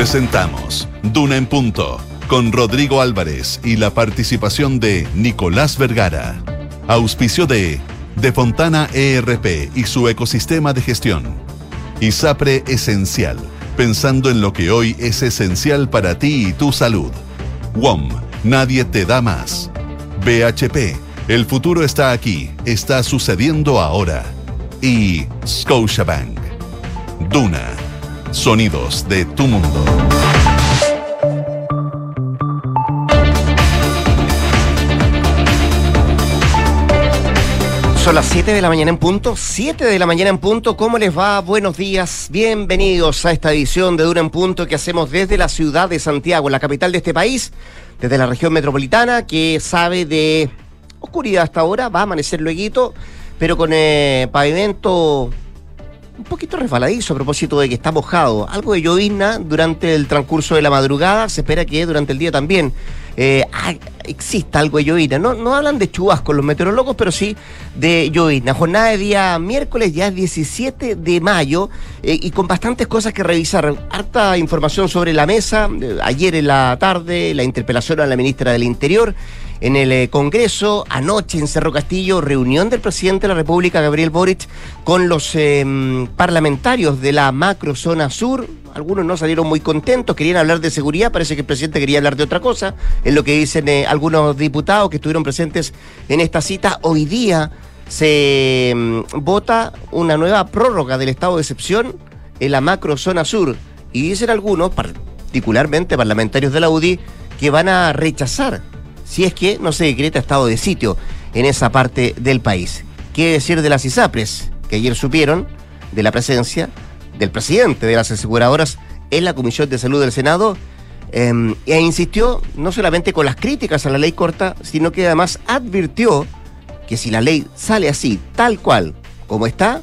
Presentamos Duna en Punto con Rodrigo Álvarez y la participación de Nicolás Vergara. Auspicio de De Fontana ERP y su ecosistema de gestión. ISAPRE Esencial, pensando en lo que hoy es esencial para ti y tu salud. WOM, nadie te da más. BHP, el futuro está aquí, está sucediendo ahora. Y Scotiabank. Duna, sonidos de tu mundo. Son las 7 de la mañana en punto, 7 de la mañana en punto, ¿cómo les va? Buenos días, bienvenidos a esta edición de Dura en Punto que hacemos desde la ciudad de Santiago, la capital de este país, desde la región metropolitana, que sabe de oscuridad hasta ahora, va a amanecer luego, pero con eh, pavimento un poquito resbaladizo a propósito de que está mojado. Algo de llovizna durante el transcurso de la madrugada, se espera que durante el día también eh, exista algo de llovizna. No, no hablan de chubascos los meteorólogos, pero sí de llovizna. Jornada de día miércoles, ya es 17 de mayo, eh, y con bastantes cosas que revisar. Harta información sobre la mesa, eh, ayer en la tarde, la interpelación a la ministra del Interior en el eh, Congreso. Anoche en Cerro Castillo, reunión del presidente de la República, Gabriel Boric, con los em, parlamentarios de la macrozona sur. Algunos no salieron muy contentos, querían hablar de seguridad, parece que el presidente quería hablar de otra cosa, es lo que dicen eh, algunos diputados que estuvieron presentes en esta cita. Hoy día se em, vota una nueva prórroga del estado de excepción en la macrozona sur. Y dicen algunos, particularmente parlamentarios de la UDI, que van a rechazar si es que no se decreta estado de sitio en esa parte del país. ¿Qué decir de las ISAPRES? Que ayer supieron de la presencia del presidente de las aseguradoras en la Comisión de Salud del Senado em, e insistió no solamente con las críticas a la ley corta, sino que además advirtió que si la ley sale así, tal cual como está,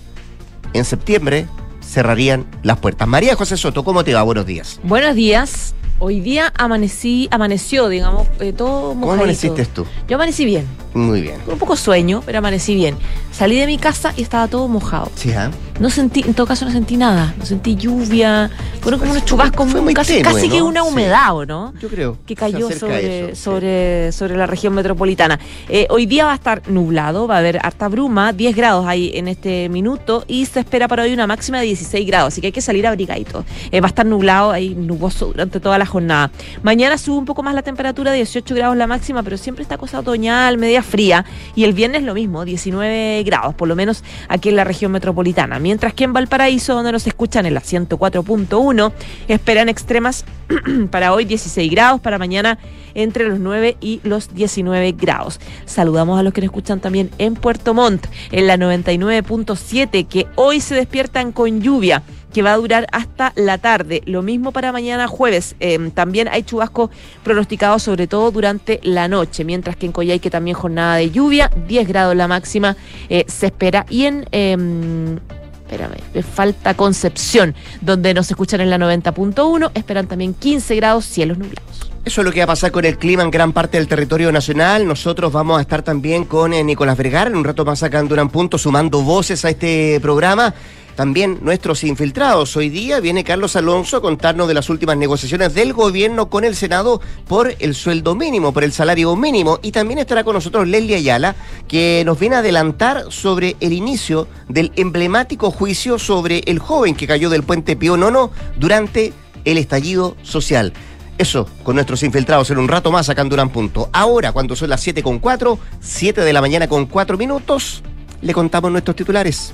en septiembre cerrarían las puertas. María José Soto, ¿cómo te va? Buenos días. Buenos días. Hoy día amanecí, amaneció, digamos, eh, todo mojadito. ¿Cómo amaneciste tú? Yo amanecí bien. Muy bien. Con un poco sueño, pero amanecí bien. Salí de mi casa y estaba todo mojado. Sí, ¿ah? No sentí, en todo caso no sentí nada. No sentí lluvia. Fueron como unos chubascos fue muy casi, tenue, casi que una humedad, ¿o no? Yo creo. que cayó sobre, sí. sobre, sobre la región metropolitana. Eh, hoy día va a estar nublado, va a haber harta bruma, 10 grados ahí en este minuto y se espera para hoy una máxima de 16 grados, así que hay que salir abrigadito. Eh, va a estar nublado, ahí nuboso durante toda la jornada. Mañana sube un poco más la temperatura, 18 grados la máxima, pero siempre está cosa otoñal, media fría. Y el viernes lo mismo, 19 grados, por lo menos aquí en la región metropolitana. Mientras que en Valparaíso, donde nos escuchan en la 104.1, esperan extremas para hoy 16 grados, para mañana entre los 9 y los 19 grados. Saludamos a los que nos escuchan también en Puerto Montt, en la 99.7, que hoy se despiertan con lluvia que va a durar hasta la tarde. Lo mismo para mañana jueves. Eh, también hay chubascos pronosticados sobre todo durante la noche, mientras que en Coyhaique también jornada de lluvia, 10 grados la máxima eh, se espera. Y en... em, Espérame, le falta Concepción, donde nos escuchan en la 90.1, esperan también 15 grados, cielos nublados. Eso es lo que va a pasar con el clima en gran parte del territorio nacional. Nosotros vamos a estar también con eh, Nicolás Vergara, en un rato más en Duran Punto, sumando voces a este programa. También nuestros infiltrados. Hoy día viene Carlos Alonso a contarnos de las últimas negociaciones del gobierno con el Senado por el sueldo mínimo, por el salario mínimo. Y también estará con nosotros Leslie Ayala, que nos viene a adelantar sobre el inicio del emblemático juicio sobre el joven que cayó del puente Pío Nono durante el estallido social. Eso con nuestros infiltrados en un rato más acá en Durán Punto. Ahora, cuando son las 7 con 4, 7 de la mañana con 4 minutos, le contamos nuestros titulares.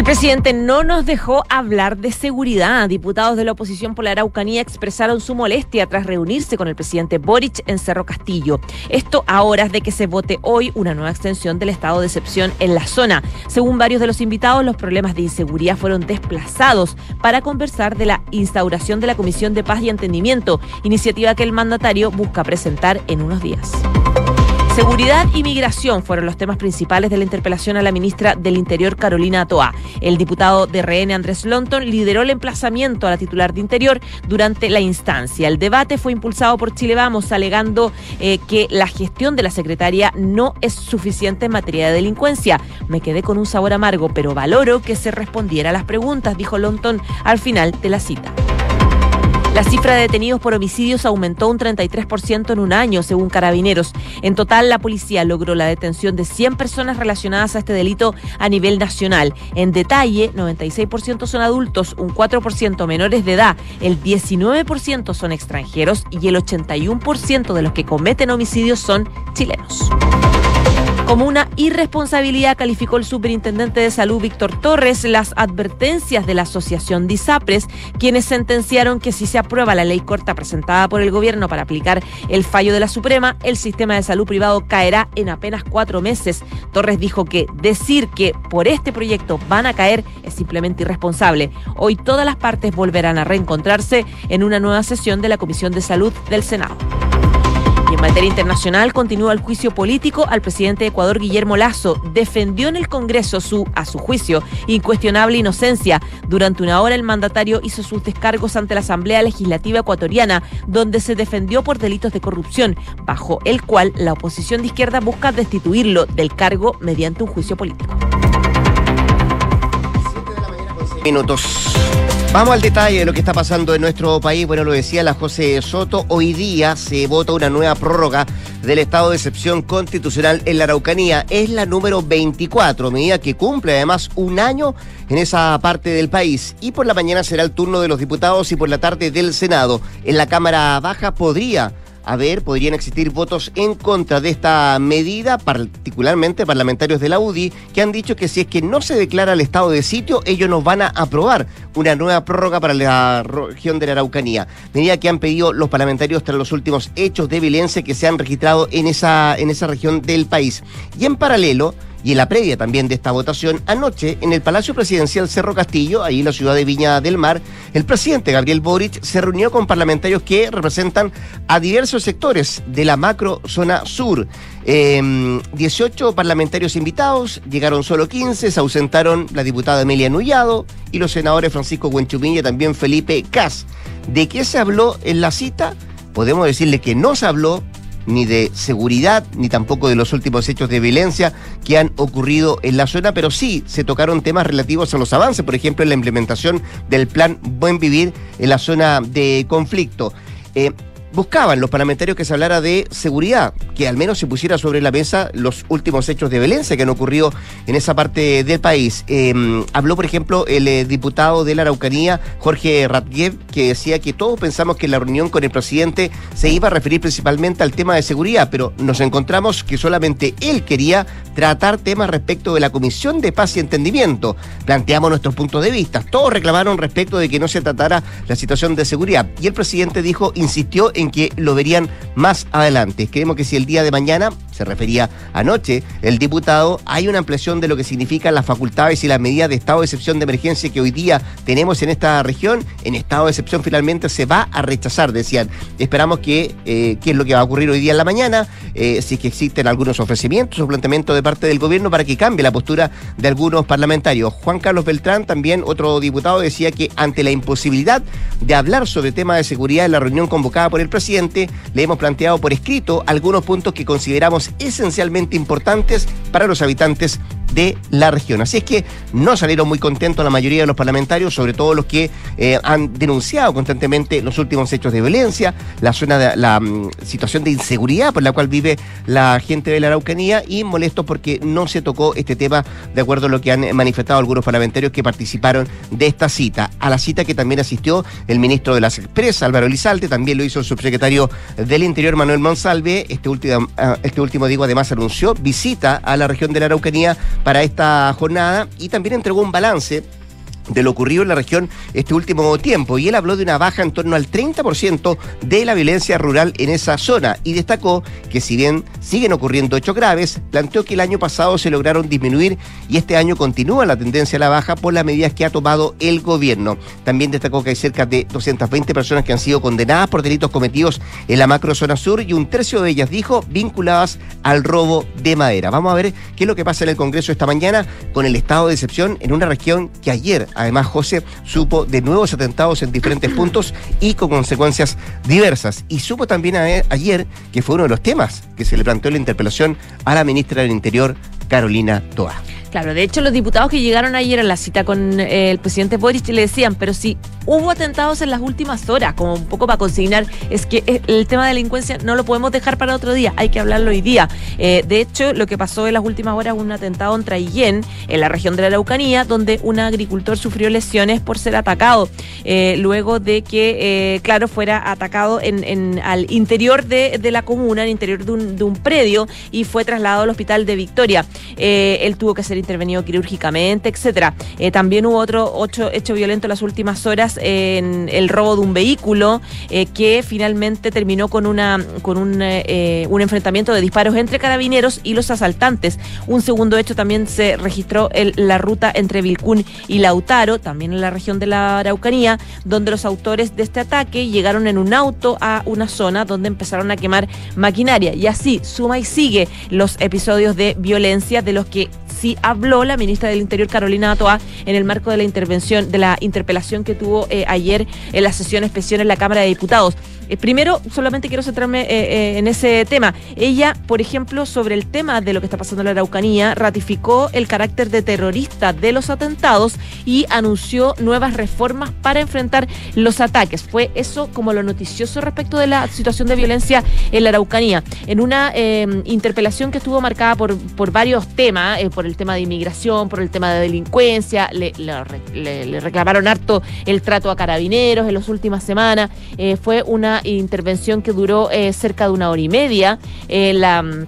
El presidente no nos dejó hablar de seguridad. Diputados de la oposición por la Araucanía expresaron su molestia tras reunirse con el presidente Boric en Cerro Castillo. Esto a horas de que se vote hoy una nueva extensión del estado de excepción en la zona. Según varios de los invitados, los problemas de inseguridad fueron desplazados para conversar de la instauración de la Comisión de Paz y Entendimiento, iniciativa que el mandatario busca presentar en unos días. Seguridad y migración fueron los temas principales de la interpelación a la ministra del Interior, Carolina Toa. El diputado de RN, Andrés Lonton, lideró el emplazamiento a la titular de Interior durante la instancia. El debate fue impulsado por Chile Vamos, alegando eh, que la gestión de la secretaria no es suficiente en materia de delincuencia. Me quedé con un sabor amargo, pero valoro que se respondiera a las preguntas, dijo Lonton al final de la cita. La cifra de detenidos por homicidios aumentó un 33% en un año, según Carabineros. En total, la policía logró la detención de 100 personas relacionadas a este delito a nivel nacional. En detalle, 96% son adultos, un 4% menores de edad, el 19% son extranjeros y el 81% de los que cometen homicidios son chilenos. Como una irresponsabilidad calificó el superintendente de salud Víctor Torres las advertencias de la asociación DISAPRES, quienes sentenciaron que si se aprueba la ley corta presentada por el gobierno para aplicar el fallo de la Suprema, el sistema de salud privado caerá en apenas cuatro meses. Torres dijo que decir que por este proyecto van a caer es simplemente irresponsable. Hoy todas las partes volverán a reencontrarse en una nueva sesión de la Comisión de Salud del Senado. Y en materia internacional continúa el juicio político al presidente de Ecuador, Guillermo Lazo. Defendió en el Congreso su, a su juicio, incuestionable inocencia. Durante una hora el mandatario hizo sus descargos ante la Asamblea Legislativa Ecuatoriana, donde se defendió por delitos de corrupción, bajo el cual la oposición de izquierda busca destituirlo del cargo mediante un juicio político. Minutos. Vamos al detalle de lo que está pasando en nuestro país. Bueno, lo decía la José Soto. Hoy día se vota una nueva prórroga del estado de excepción constitucional en la Araucanía. Es la número 24, medida que cumple además un año en esa parte del país. Y por la mañana será el turno de los diputados y por la tarde del Senado. En la Cámara Baja podría a ver, podrían existir votos en contra de esta medida, particularmente parlamentarios de la UDI, que han dicho que si es que no se declara el estado de sitio, ellos nos van a aprobar una nueva prórroga para la región de la Araucanía. Medida que han pedido los parlamentarios tras los últimos hechos de violencia que se han registrado en esa, en esa región del país. Y en paralelo, y en la previa también de esta votación, anoche en el Palacio Presidencial Cerro Castillo, ahí en la ciudad de Viña del Mar, el presidente Gabriel Boric se reunió con parlamentarios que representan a diversos sectores de la macro zona sur. 18 em, parlamentarios invitados, llegaron solo 15, se ausentaron la diputada Emilia Nullado y los senadores Francisco Huenchumilla y también Felipe Cas. ¿De qué se habló en la cita? Podemos decirle que no se habló ni de seguridad, ni tampoco de los últimos hechos de violencia que han ocurrido en la zona, pero sí se tocaron temas relativos a los avances, por ejemplo, en la implementación del plan Buen Vivir en la zona de conflicto. Eh, buscaban los parlamentarios que se hablara de seguridad, que al menos se pusiera sobre la mesa los últimos hechos de violencia que han ocurrido en esa parte del país. Em, habló, por ejemplo, el eh, diputado de la Araucanía, Jorge Ratgev, que decía que todos pensamos que la reunión con el presidente se iba a referir principalmente al tema de seguridad, pero nos encontramos que solamente él quería tratar temas respecto de la Comisión de Paz y Entendimiento. Planteamos nuestros puntos de vista. Todos reclamaron respecto de que no se tratara la situación de seguridad. Y el presidente dijo, insistió en que lo verían más adelante. Creemos que si el día de mañana, se refería anoche, el diputado, hay una ampliación de lo que significan las facultades y las medidas de estado de excepción de emergencia que hoy día tenemos en esta región, en estado de excepción finalmente se va a rechazar, decían. Esperamos que, eh, qué es lo que va a ocurrir hoy día en la mañana, eh, si es que existen algunos ofrecimientos o planteamientos de parte del gobierno para que cambie la postura de algunos parlamentarios. Juan Carlos Beltrán, también otro diputado, decía que ante la imposibilidad de hablar sobre temas de seguridad en la reunión convocada por el presidente, le hemos planteado por escrito algunos puntos que consideramos esencialmente importantes para los habitantes de la región. Así es que no salieron muy contentos la mayoría de los parlamentarios, sobre todo los que eh, han denunciado constantemente los últimos hechos de violencia, la zona la mm, situación de inseguridad por la cual vive la gente de la Araucanía y molestos porque no se tocó este tema de acuerdo a lo que han manifestado algunos parlamentarios que participaron de esta cita. A la cita que también asistió el ministro de las Expresas, Álvaro Elizalde, también lo hizo el subsecretario del Interior, Manuel Monsalve. Este último, ah, este último digo, además anunció visita a la región de la Araucanía para esta jornada y también entregó un balance de lo ocurrido en la región este último tiempo y él habló de una baja en torno al 30% de la violencia rural en esa zona y destacó que si bien siguen ocurriendo hechos graves, planteó que el año pasado se lograron disminuir y este año continúa la tendencia a la baja por las medidas que ha tomado el gobierno. También destacó que hay cerca de 220 personas que han sido condenadas por delitos cometidos en la macrozona sur y un tercio de ellas, dijo, vinculadas al robo de madera. Vamos a ver qué es lo que pasa en el Congreso esta mañana con el estado de excepción en una región que ayer Además, José supo de nuevos atentados en diferentes puntos y con consecuencias diversas. Y supo también ayer que fue uno de los temas que se le planteó en la interpelación a la ministra del Interior, Carolina Toa. Claro, de hecho los diputados que llegaron ayer a la cita con eh, el presidente Boric le decían, pero si hubo atentados en las últimas horas, como un poco para consignar, es que eh, el tema de delincuencia no lo podemos dejar para otro día, hay que hablarlo hoy día. Eh, de hecho, lo que pasó en las últimas horas, un atentado en Traillén, en la región de la Araucanía, donde un agricultor sufrió lesiones por ser atacado, luego de que, claro, fuera atacado en, al interior de, la comuna, al interior de un, de un, predio, y fue trasladado al hospital de Victoria. Él tuvo que ser intervenido quirúrgicamente, etcétera. Eh, también hubo otro ocho, hecho violento en las últimas horas en el robo de un vehículo eh, que finalmente terminó con una con un, eh, un enfrentamiento de disparos entre carabineros y los asaltantes. Un segundo hecho también se registró en la ruta entre Vilcún y Lautaro, también en la región de la Araucanía, donde los autores de este ataque llegaron en un auto a una zona donde empezaron a quemar maquinaria. Y así suma y sigue los episodios de violencia de los que sí habló la ministra del Interior, Carolina Atoa, en el marco de la intervención, de la interpelación que tuvo eh, ayer en la sesión especial en la Cámara de Diputados. Eh, primero, solamente quiero centrarme eh, en ese tema. Ella, por ejemplo, sobre el tema de lo que está pasando en la Araucanía, ratificó el carácter de terrorista de los atentados y anunció nuevas reformas para enfrentar los ataques. Fue eso como lo noticioso respecto de la situación de violencia en la Araucanía. En una interpelación que estuvo marcada por, varios temas, por el tema de inmigración, por el tema de delincuencia, le, reclamaron harto el trato a carabineros en las últimas semanas. Eh, fue una intervención que duró eh, cerca de una hora y media. Eh, la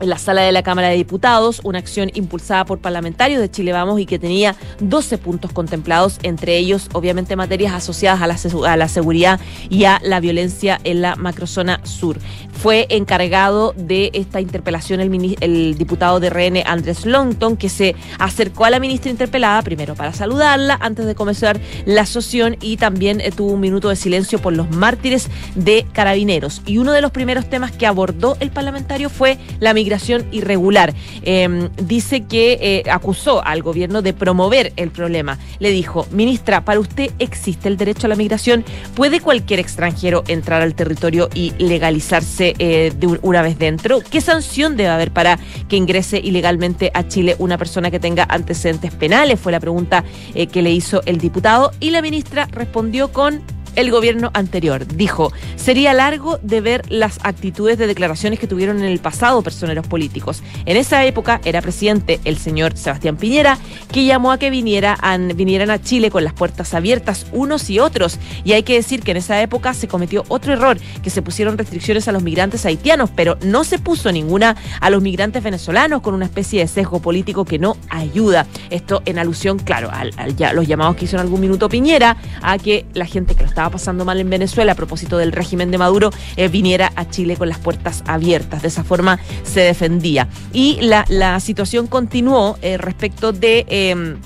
en la sala de la Cámara de Diputados, una acción impulsada por parlamentarios de Chile Vamos y que tenía 12 puntos contemplados, entre ellos obviamente materias asociadas a la, a la seguridad y a la violencia en la macrozona sur. Fue encargado de esta interpelación el, el diputado de RN Andrés Longton, que se acercó a la ministra interpelada, primero para saludarla antes de comenzar la sesión y también eh, tuvo un minuto de silencio por los mártires de carabineros. Y uno de los primeros temas que abordó el parlamentario fue la migración irregular. Em, dice que eh, acusó al gobierno de promover el problema. Le dijo, ministra, para usted existe el derecho a la migración. ¿Puede cualquier extranjero entrar al territorio y legalizarse eh, de una vez dentro? ¿Qué sanción debe haber para que ingrese ilegalmente a Chile una persona que tenga antecedentes penales? Fue la pregunta eh, que le hizo el diputado y la ministra respondió con el gobierno anterior. Dijo, sería largo de ver las actitudes de declaraciones que tuvieron en el pasado personeros políticos. En esa época era presidente el señor Sebastián Piñera, que llamó a que vinieran a Chile con las puertas abiertas unos y otros. Y hay que decir que en esa época se cometió otro error, que se pusieron restricciones a los migrantes haitianos, pero no se puso ninguna a los migrantes venezolanos con una especie de sesgo político que no ayuda. Esto en alusión, claro, a, los llamados que hizo en algún minuto Piñera, a que la gente que lo estaba pasando mal en Venezuela a propósito del régimen de Maduro eh, viniera a Chile con las puertas abiertas. De esa forma se defendía. Y la, la situación continuó eh, respecto de...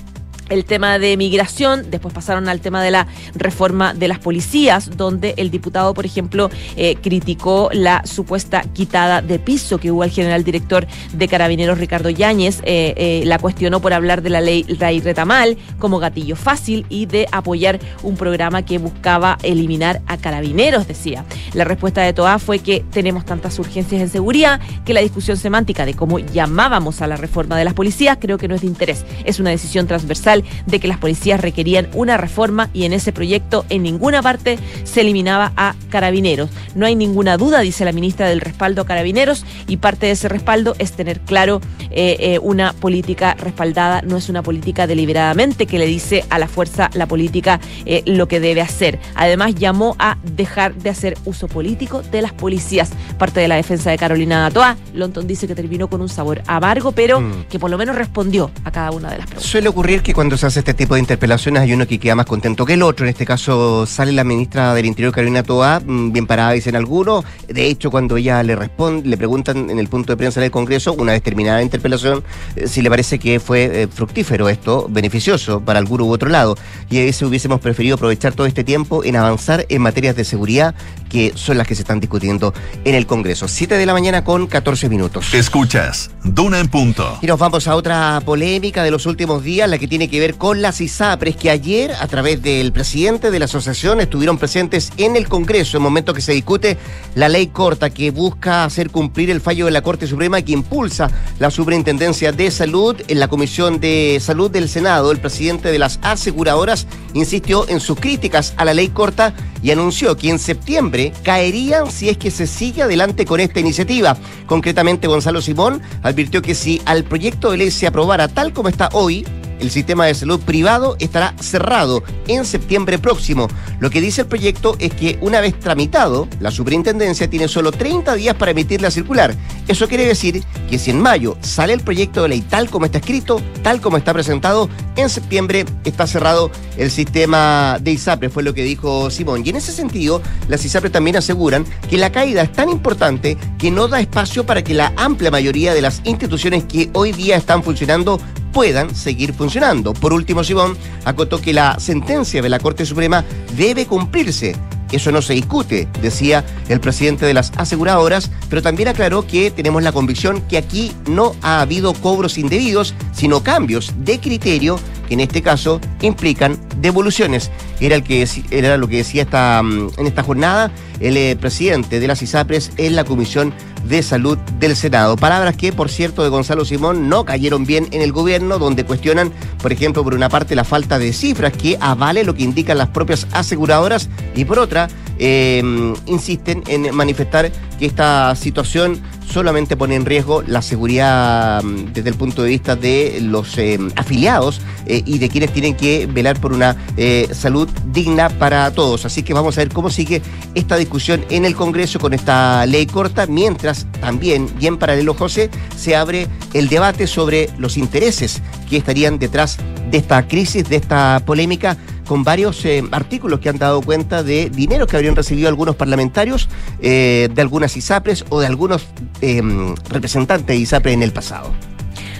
El tema de migración, después pasaron al tema de la reforma de las policías, donde el diputado, por ejemplo, eh, criticó la supuesta quitada de piso que hubo al general director de Carabineros, Ricardo Yáñez, eh, eh, la cuestionó por hablar de la ley Ray Retamal como gatillo fácil y de apoyar un programa que buscaba eliminar a Carabineros, decía. La respuesta de Toa fue que tenemos tantas urgencias en seguridad que la discusión semántica de cómo llamábamos a la reforma de las policías creo que no es de interés. Es una decisión transversal de que las policías requerían una reforma y en ese proyecto en ninguna parte se eliminaba a carabineros. No hay ninguna duda, dice la ministra, del respaldo a carabineros y parte de ese respaldo es tener claro eh, eh, una política respaldada, no es una política deliberadamente que le dice a la fuerza la política eh, lo que debe hacer. Además llamó a dejar de hacer uso político de las policías. Parte de la defensa de Carolina Datoa, Lonton dice que terminó con un sabor amargo, pero mm. que por lo menos respondió a cada una de las preguntas. Suele ocurrir que cuando cuando se hace este tipo de interpelaciones hay uno que queda más contento que el otro. En este caso sale la ministra del Interior, Carolina Toa, mm, bien parada, dicen algunos. De hecho, cuando ella le responde, le preguntan en el punto de prensa del Congreso, una vez terminada la interpelación, eh, si le parece que fue eh, fructífero esto, beneficioso para alguno u otro lado. Y a veces hubiésemos preferido aprovechar todo este tiempo en avanzar en materias de seguridad que son las que se están discutiendo en el Congreso. Siete de la mañana con 14 minutos. Escuchas, Duna en punto. Y nos vamos a otra polémica de los últimos días, la que tiene que ver con las ISAPRES, que ayer, a través del presidente de la asociación, estuvieron presentes en el Congreso en momento que se discute la ley corta que busca hacer cumplir el fallo de la Corte Suprema que impulsa la Superintendencia de Salud en la Comisión de Salud del Senado. El presidente de las aseguradoras insistió en sus críticas a la ley corta y anunció que en septiembre caerían si es que se sigue adelante con esta iniciativa. Concretamente, Gonzalo Simón advirtió que si al proyecto de ley se aprobara tal como está hoy, el sistema de salud privado estará cerrado en septiembre próximo. Lo que dice el proyecto es que una vez tramitado, la superintendencia tiene solo 30 días para emitir la circular. Eso quiere decir que si en mayo sale el proyecto de ley tal como está escrito, tal como está presentado, en septiembre está cerrado el sistema de ISAPRE, fue lo que dijo Simón. Y en ese sentido, las ISAPRE también aseguran que la caída es tan importante que no da espacio para que la amplia mayoría de las instituciones que hoy día están funcionando puedan seguir funcionando. Por último, Simón acotó que la sentencia de la Corte Suprema debe cumplirse. Eso no se discute, decía el presidente de las aseguradoras, pero también aclaró que tenemos la convicción que aquí no ha habido cobros indebidos, sino cambios de criterio que en este caso implican devoluciones. Era, el que, era lo que decía esta, mm, en esta jornada el eh, presidente de las ISAPRES en la Comisión de Salud del Senado. Palabras que, por cierto, de Gonzalo Simón no cayeron bien en el gobierno, donde cuestionan, por ejemplo, por una parte la falta de cifras que avale lo que indican las propias aseguradoras y por otra, eh, insisten en manifestar que esta situación solamente pone en riesgo la seguridad mm, desde el punto de vista de los eh, afiliados eh, y de quienes tienen que velar por una eh, salud digna para todos. Así que vamos a ver cómo sigue esta discusión en el Congreso con esta ley corta, mientras también, y en paralelo, José, se abre el debate sobre los intereses que estarían detrás de esta crisis, de esta polémica con varios eh, artículos que han dado cuenta de dinero que habrían recibido algunos parlamentarios eh, de algunas ISAPRES o de algunos em, representantes de ISAPRE en el pasado.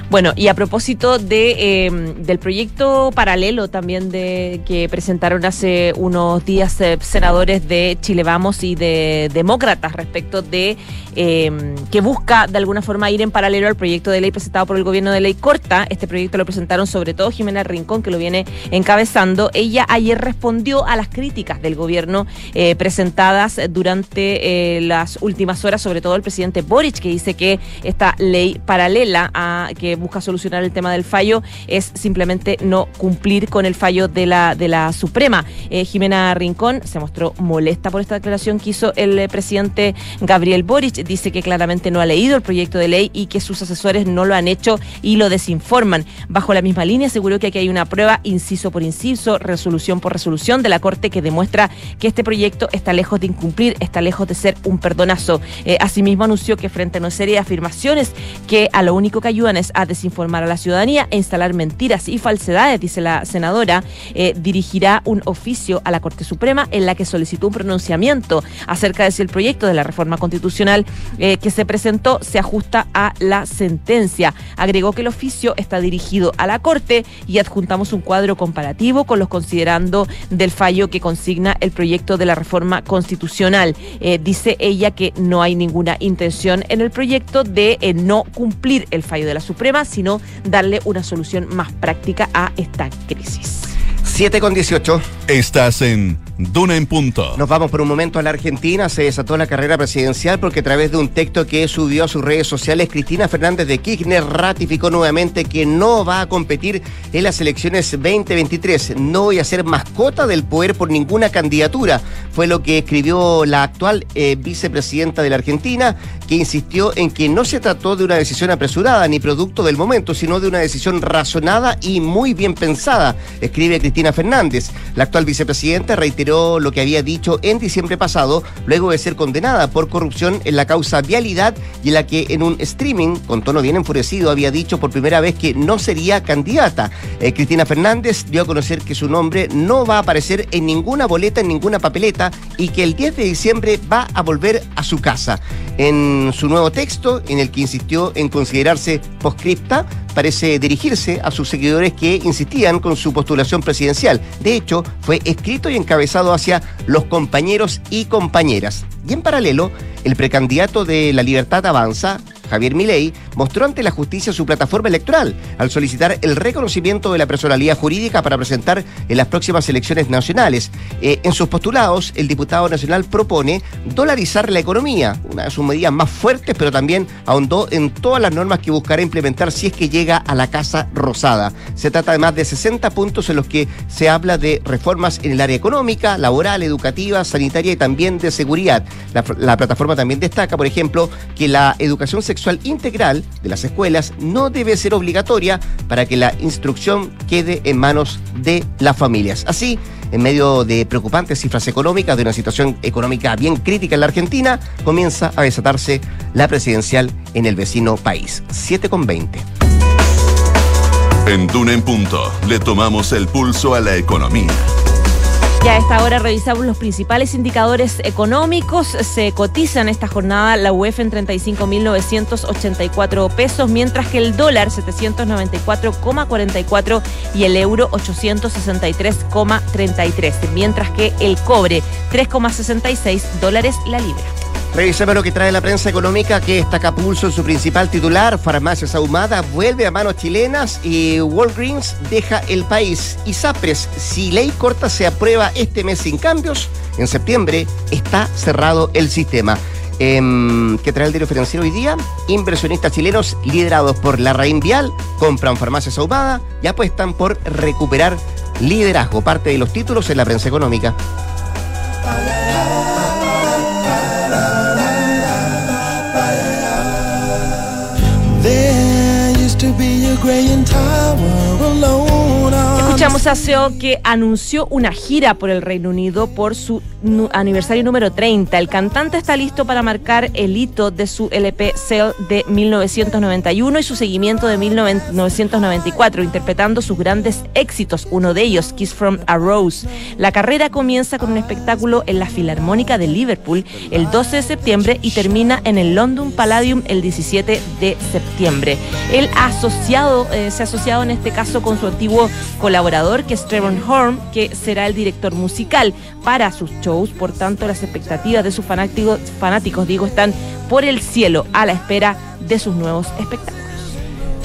Bueno, y a propósito de, em, del proyecto paralelo también de que presentaron hace unos días eh, senadores de Chile Vamos y de Demócratas respecto de Em, que busca de alguna forma ir en paralelo al proyecto de ley presentado por el gobierno de ley corta. Este proyecto lo presentaron sobre todo Jimena Rincón, que lo viene encabezando. Ella ayer respondió a las críticas del gobierno eh, presentadas durante eh, las últimas horas, sobre todo el presidente Boric, que dice que esta ley paralela a que busca solucionar el tema del fallo es simplemente no cumplir con el fallo de la, de la Suprema. Eh, Jimena Rincón se mostró molesta por esta declaración que hizo el presidente Gabriel Boric dice que claramente no ha leído el proyecto de ley y que sus asesores no lo han hecho y lo desinforman. Bajo la misma línea aseguró que aquí hay una prueba, inciso por inciso, resolución por resolución de la Corte que demuestra que este proyecto está lejos de incumplir, está lejos de ser un perdonazo. Eh, asimismo anunció que frente a una serie de afirmaciones que a lo único que ayudan es a desinformar a la ciudadanía e instalar mentiras y falsedades, dice la senadora, eh, dirigirá un oficio a la Corte Suprema en la que solicitó un pronunciamiento acerca de si el proyecto de la reforma constitucional eh, que se presentó se ajusta a la sentencia. Agregó que el oficio está dirigido a la Corte y adjuntamos un cuadro comparativo con los considerando del fallo que consigna el proyecto de la reforma constitucional. Eh, dice ella que no hay ninguna intención en el proyecto de no cumplir el fallo de la Suprema, sino darle una solución más práctica a esta crisis. 7 con 18. Estás en Duna en Punto. Nos vamos por un momento a la Argentina. Se desató la carrera presidencial porque a través de un texto que subió a sus redes sociales, Cristina Fernández de Kirchner ratificó nuevamente que no va a competir en las elecciones 2023. No voy a ser mascota del poder por ninguna candidatura. Fue lo que escribió la actual eh, vicepresidenta de la Argentina, que insistió en que no se trató de una decisión apresurada ni producto del momento, sino de una decisión razonada y muy bien pensada, escribe Cristina Fernández. La actual vicepresidenta reiteró lo que había dicho en diciembre pasado, luego de ser condenada por corrupción en la causa Vialidad y en la que en un streaming, con tono bien enfurecido, había dicho por primera vez que no sería candidata. Eh, Cristina Fernández dio a conocer que su nombre no va a aparecer en ninguna boleta, en ninguna papeleta y que el 10 de diciembre va a volver a su casa. En su nuevo texto, en el que insistió en considerarse poscripta, parece dirigirse a sus seguidores que insistían con su postulación presidencial. De hecho, fue escrito y encabezado hacia los compañeros y compañeras. Y en paralelo, el precandidato de La Libertad Avanza, Javier Milei, mostró ante la justicia su plataforma electoral al solicitar el reconocimiento de la personalidad jurídica para presentar en las próximas elecciones nacionales. Eh, en sus postulados, el diputado nacional propone dolarizar la economía, una de sus medidas más fuertes, pero también ahondó en todas las normas que buscará implementar si es que llega a la Casa Rosada. Se trata de más de 60 puntos en los que se habla de reformas en el área económica, laboral, educativa, sanitaria y también de seguridad. La, la plataforma también destaca, por ejemplo, que la educación sexual integral de las escuelas no debe ser obligatoria para que la instrucción quede en manos de las familias. Así, en medio de preocupantes cifras económicas, de una situación económica bien crítica en la Argentina, comienza a desatarse la presidencial en el vecino país. 7 con 20. En Duna en Punto le tomamos el pulso a la economía. Ya a esta hora revisamos los principales indicadores económicos. Se cotizan esta jornada la UEF en 35.984 pesos, mientras que el dólar 794,44 y el euro 863,33, mientras que el cobre 3,66 dólares la libra. Revisemos lo que trae la prensa económica que destaca pulso en su principal titular. Farmacias Ahumadas vuelve a manos chilenas y Walgreens deja el país. Y Sapres, si ley corta se aprueba este mes sin cambios, en septiembre está cerrado el sistema. Eh, ¿Qué trae el diario financiero hoy día? Inversionistas chilenos liderados por la Raín Vial compran farmacias ahumadas y apuestan por recuperar liderazgo. Parte de los títulos en la prensa económica. grey and tired. Escuchamos a SEO que anunció una gira por el Reino Unido por su aniversario número 30. El cantante está listo para marcar el hito de su LP Cell de 1991 y su seguimiento de 1994, interpretando sus grandes éxitos, uno de ellos, Kiss from a Rose. La carrera comienza con un espectáculo en la Filarmónica de Liverpool el 12 de septiembre y termina en el London Palladium el 17 de septiembre. Él asociado, eh, se ha asociado en este caso con su antiguo colaborador, que es Trevor Horn, que será el director musical para sus shows. Por tanto, las expectativas de sus fanáticos, fanáticos digo, están por el cielo a la espera de sus nuevos espectáculos.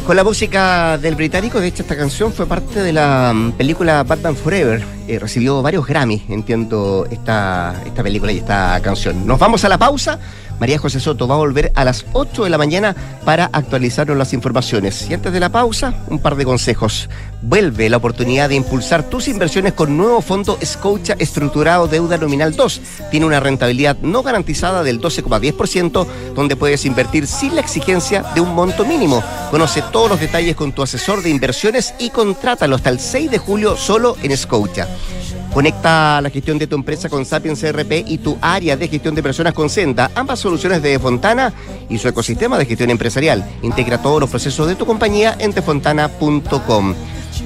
Con la música del británico, de hecho, esta canción fue parte de la mm, película Batman Forever. Eh, recibió varios Grammys, entiendo, esta, esta película y esta canción. Nos vamos a la pausa. María José Soto va a volver a las 8 de la mañana para actualizarnos las informaciones. Y antes de la pausa, un par de consejos. Vuelve la oportunidad de impulsar tus inversiones con nuevo fondo Scotia Estructurado Deuda Nominal 2. Tiene una rentabilidad no garantizada del 12,10%, donde puedes invertir sin la exigencia de un monto mínimo. Conoce todos los detalles con tu asesor de inversiones y contrátalo hasta el 6 de julio solo en Scotia. Conecta la gestión de tu empresa con Sapiens CRP y tu área de gestión de personas con Senda, ambas soluciones de Fontana y su ecosistema de gestión empresarial. Integra todos los procesos de tu compañía en tefontana.com.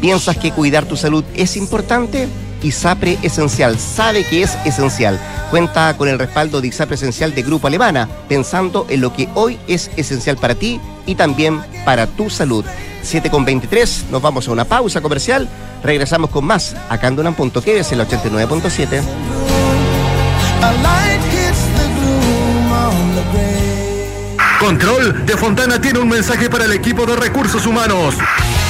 ¿Piensas que cuidar tu salud es importante? ISAPRE Esencial sabe que es esencial. Cuenta con el respaldo de ISAPRE Esencial de Grupo Alemana, pensando en lo que hoy es esencial para ti y también para tu salud. 7 con 23, nos vamos a una pausa comercial. Regresamos con más acá en Dunan Punto, que es el 89.7. Control de Fontana tiene un mensaje para el equipo de recursos humanos.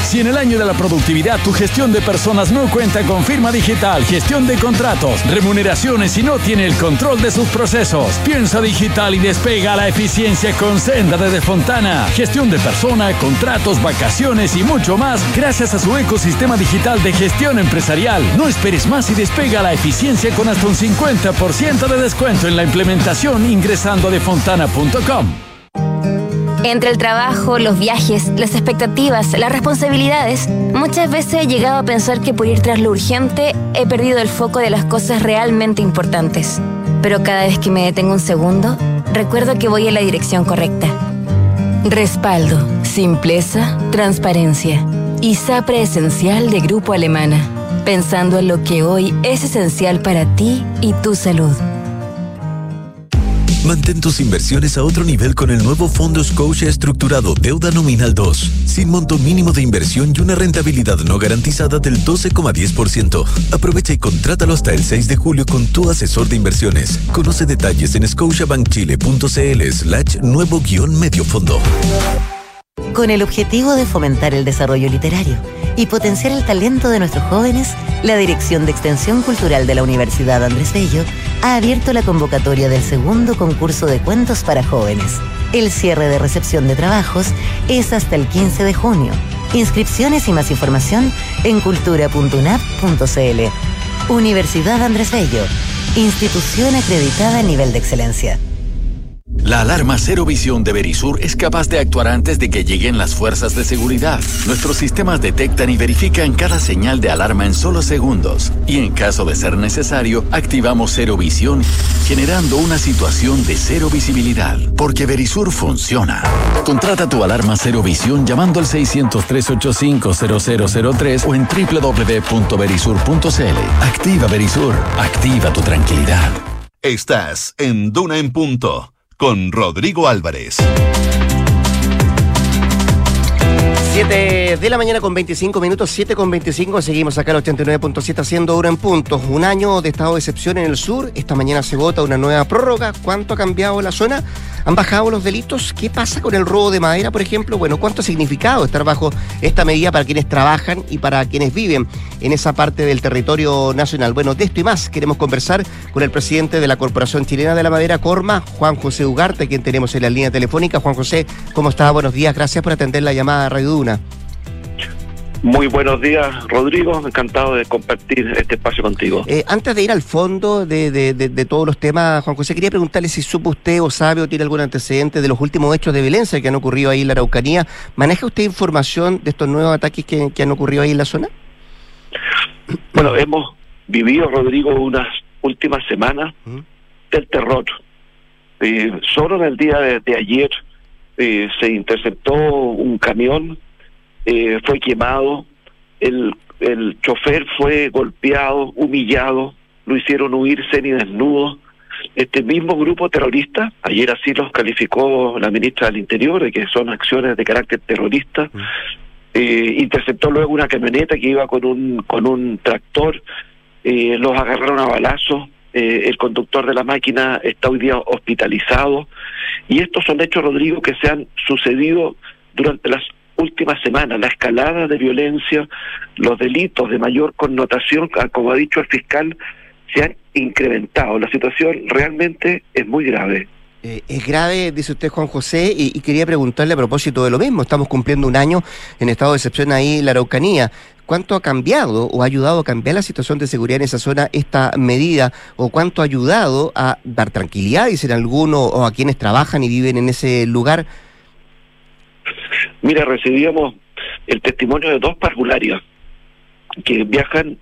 Si en el año de la productividad tu gestión de personas no cuenta con firma digital, gestión de contratos, remuneraciones y no tiene el control de sus procesos, piensa digital y despega la eficiencia con Senda desde Fontana. Gestión de persona, contratos, vacaciones y mucho más gracias a su ecosistema digital de gestión empresarial. No esperes más y despega la eficiencia con hasta un 50% de descuento en la implementación ingresando a defontana.com. Entre el trabajo, los viajes, las expectativas, las responsabilidades, muchas veces he llegado a pensar que por ir tras lo urgente he perdido el foco de las cosas realmente importantes. Pero cada vez que me detengo un segundo, recuerdo que voy en la dirección correcta. Respaldo, simpleza, transparencia y SAPRE Esencial de Grupo Alemana, pensando en lo que hoy es esencial para ti y tu salud. Mantén tus inversiones a otro nivel con el nuevo Fondo Scotia Estructurado Deuda Nominal 2, sin monto mínimo de inversión y una rentabilidad no garantizada del 12,10%. Aprovecha y contrátalo hasta el 6 de julio con tu asesor de inversiones. Conoce detalles en scotiabankchile.cl slash nuevo guion medio fondo. Con el objetivo de fomentar el desarrollo literario y potenciar el talento de nuestros jóvenes, la Dirección de Extensión Cultural de la Universidad Andrés Bello ha abierto la convocatoria del segundo concurso de cuentos para jóvenes. El cierre de recepción de trabajos es hasta el 15 de junio. Inscripciones y más información en cultura.unap.cl. Universidad Andrés Bello, institución acreditada a nivel de excelencia. La alarma Cero Visión de Verisur es capaz de actuar antes de que lleguen las fuerzas de seguridad. Nuestros sistemas detectan y verifican cada señal de alarma en solo segundos. Y en caso de ser necesario, activamos Cero Visión, generando una situación de cero visibilidad. Porque Verisur funciona. Contrata tu alarma Cero Visión llamando al 600-385-0003 o en www.verisur.cl. Activa Verisur. Activa tu tranquilidad. Estás en Duna en Punto con Rodrigo Álvarez. 7 de la mañana con 25 minutos, 7 con 25, seguimos acá al 89.7 haciendo hora en punto. Un año de estado de excepción en el sur, esta mañana se vota una nueva prórroga. ¿Cuánto ha cambiado la zona? ¿Han bajado los delitos? ¿Qué pasa con el robo de madera, por ejemplo? Bueno, ¿cuánto ha significado estar bajo esta medida para quienes trabajan y para quienes viven en esa parte del territorio nacional? Bueno, de esto y más queremos conversar con el presidente de la Corporación Chilena de la Madera, Corma, Juan José Ugarte, quien tenemos en la línea telefónica. Juan José, ¿cómo está? Buenos días, gracias por atender la llamada a Radio Muy buenos días, Rodrigo. Encantado de compartir este espacio contigo. Eh, antes de ir al fondo de, de, todos los temas, Juan José, quería preguntarle si supo usted o sabe o tiene algún antecedente de los últimos hechos de violencia que han ocurrido ahí en la Araucanía. ¿Maneja usted información de estos nuevos ataques que, han ocurrido ahí en la zona? Bueno, hemos vivido, Rodrigo, unas últimas semanas del terror. Eh, solo en el día de, ayer eh, se interceptó un camión eh, fue quemado, el, el chofer fue golpeado, humillado, lo hicieron huir y desnudo. Este mismo grupo terrorista, ayer así los calificó la ministra del Interior, de que son acciones de carácter terrorista, mm. eh, interceptó luego una camioneta que iba con un, con un tractor, eh, los agarraron a balazos, eh, el conductor de la máquina está hoy día hospitalizado, y estos son hechos, Rodrigo, que se han sucedido durante las últimas semanas, la escalada de violencia, los delitos de mayor connotación, ah, como ha dicho el fiscal, se han incrementado. La situación realmente es muy grave. Eh, es grave, dice usted Juan José, y, quería preguntarle a propósito de lo mismo. Estamos cumpliendo un año en estado de excepción ahí en la Araucanía. ¿Cuánto ha cambiado o ha ayudado a cambiar la situación de seguridad en esa zona esta medida? ¿O cuánto ha ayudado a dar tranquilidad, dicen algunos, o a quienes trabajan y viven en ese lugar? Mira, recibíamos el testimonio de dos parvularias que viajan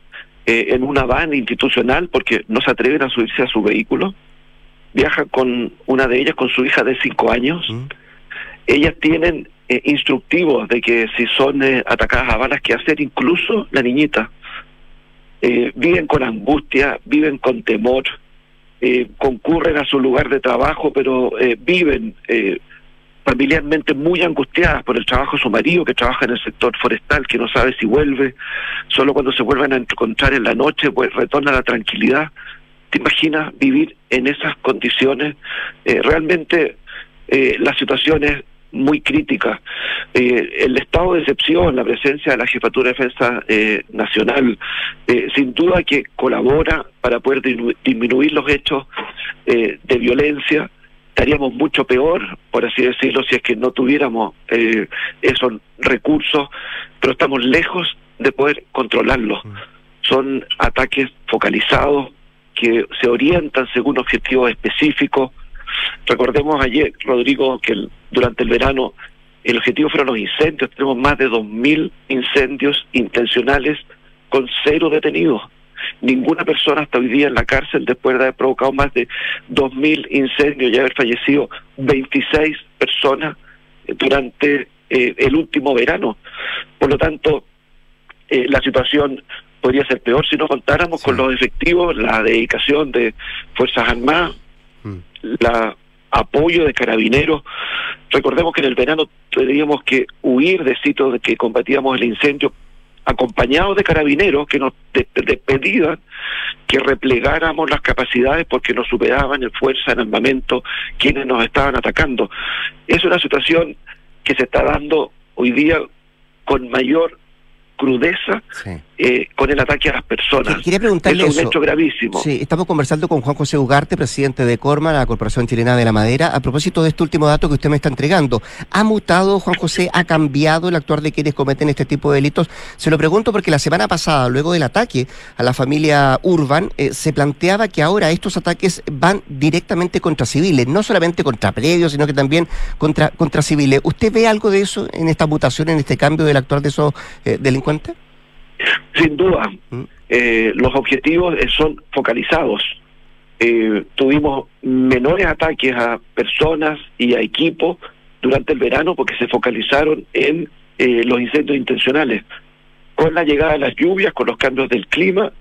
eh, en una van institucional porque no se atreven a subirse a su vehículo. Viajan con una de ellas con su hija de cinco años. Mm. Ellas tienen eh, instructivos de que si son eh, atacadas a balas, qué hacer, incluso la niñita. viven con angustia, viven con temor, concurren a su lugar de trabajo, pero viven familiarmente muy angustiadas por el trabajo de su marido que trabaja en el sector forestal, que no sabe si vuelve, solo cuando se vuelven a encontrar en la noche, pues retorna la tranquilidad. ¿Te imaginas vivir en esas condiciones? Eh, realmente eh, la situación es muy crítica. Eh, el estado de excepción, la presencia de la Jefatura de Defensa Nacional, sin duda que colabora para poder disminuir los hechos de violencia, estaríamos mucho peor, por así decirlo, si es que no tuviéramos eh, esos recursos, pero estamos lejos de poder controlarlos. Mm. Son ataques focalizados que se orientan según objetivos específicos, Recordemos ayer, Rodrigo, que el- durante el verano el objetivo fueron los incendios. Tenemos más de 2.000 incendios intencionales con cero detenidos. Ninguna persona hasta hoy día en la cárcel después de haber provocado más de 2.000 incendios y haber fallecido 26 personas eh, durante eh, el último verano. Por lo tanto, eh, la situación podría ser peor si no contáramos con los efectivos, la dedicación de Fuerzas Armadas, la apoyo de carabineros. Recordemos que en el verano teníamos que huir de sitios de que combatíamos el incendio acompañados de carabineros que nos de- de- pedían que replegáramos las capacidades porque nos superaban en fuerza, en armamento, quienes nos estaban atacando. Es una situación que se está dando hoy día con mayor crudeza eh, con el ataque a las personas. Quería preguntarle es un eso. hecho gravísimo. Sí, estamos conversando con Juan José Ugarte, presidente de Corma, la Corporación Chilena de la Madera, a propósito de este último dato que usted me está entregando. ¿Ha mutado, Juan José, ha cambiado el actuar de quienes cometen este tipo de delitos? Se lo pregunto porque la semana pasada, luego del ataque a la familia Urban, eh, se planteaba que ahora estos ataques van directamente contra civiles, no solamente contra predios, sino que también contra, contra civiles. ¿Usted ve algo de eso en esta mutación, en este cambio del actuar de esos eh, delincuentes? Sin duda, eh, los objetivos eh, son focalizados. Eh, tuvimos menores ataques a personas y a equipos durante el verano porque se focalizaron en eh, los incendios intencionales. Con la llegada de las lluvias, con los cambios del clima,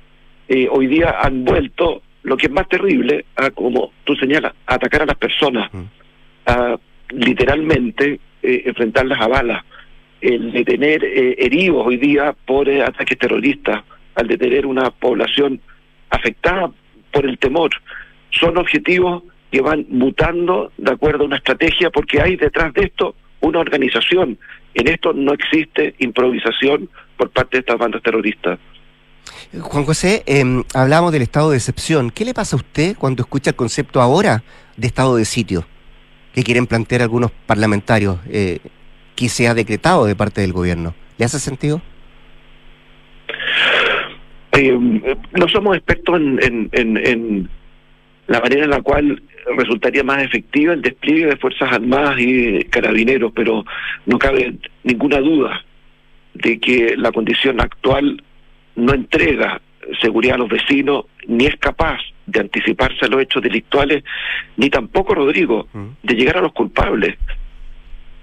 hoy día han vuelto, lo que es más terrible, a, como tú señalas, a atacar a las personas, a literalmente enfrentarlas a balas el detener eh, heridos hoy día por eh, ataques terroristas, al detener una población afectada por el temor, son objetivos que van mutando de acuerdo a una estrategia porque hay detrás de esto una organización. En esto no existe improvisación por parte de estas bandas terroristas. Juan José, eh, hablamos del estado de excepción. ¿Qué le pasa a usted cuando escucha el concepto ahora de estado de sitio que quieren plantear algunos parlamentarios eh, que se ha decretado de parte del gobierno? ¿Le hace sentido? Eh, no somos expertos en, en, en, en la manera en la cual resultaría más efectiva el despliegue de Fuerzas Armadas y carabineros, pero no cabe ninguna duda de que la condición actual no entrega seguridad a los vecinos, ni es capaz de anticiparse a los hechos delictuales, ni tampoco, Rodrigo, de llegar a los culpables.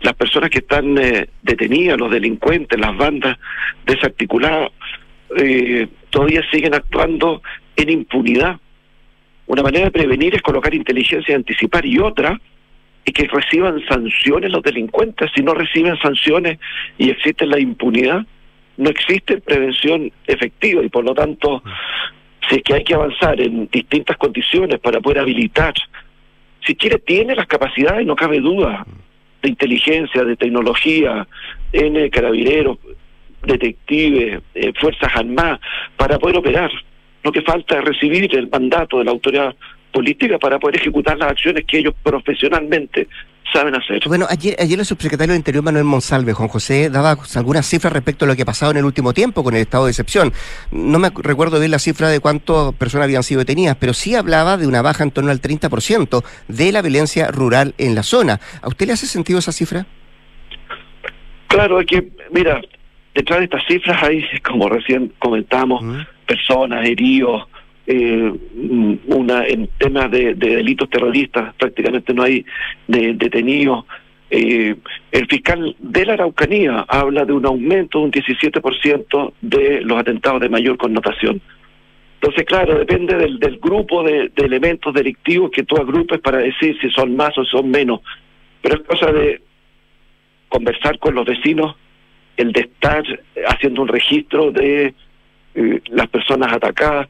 Las personas que están eh, detenidas, los delincuentes, las bandas desarticuladas, eh, todavía siguen actuando en impunidad. Una manera de prevenir es colocar inteligencia y anticipar, y otra es que reciban sanciones los delincuentes. Si no reciben sanciones y existe la impunidad, no existe prevención efectiva y por lo tanto, si es que hay que avanzar en distintas condiciones para poder habilitar, si Chile tiene las capacidades, no cabe duda, de inteligencia, de tecnología, eh, carabineros, detectives, eh, fuerzas armadas, para poder operar. Lo que falta es recibir el mandato de la autoridad política para poder ejecutar las acciones que ellos profesionalmente saben hacer. Bueno, ayer, ayer el subsecretario del Interior Manuel Monsalve, Juan José, daba algunas cifras respecto a lo que ha pasado en el último tiempo con el estado de excepción. No me recuerdo bien la cifra de cuántas personas habían sido detenidas, pero sí hablaba de una baja en torno al 30% de la violencia rural en la zona. ¿A usted le hace sentido esa cifra? Claro, es que, mira, detrás de estas cifras hay, como recién comentamos, personas, heridos, eh, una en temas de, de delitos terroristas prácticamente no hay de, detenidos. Eh, el fiscal de la Araucanía habla de un aumento de un 17% de los atentados de mayor connotación. Entonces, claro, depende del, del grupo de, elementos delictivos que tú agrupes para decir si son más o son menos. Pero es cosa de conversar con los vecinos, el de estar haciendo un registro de eh, las personas atacadas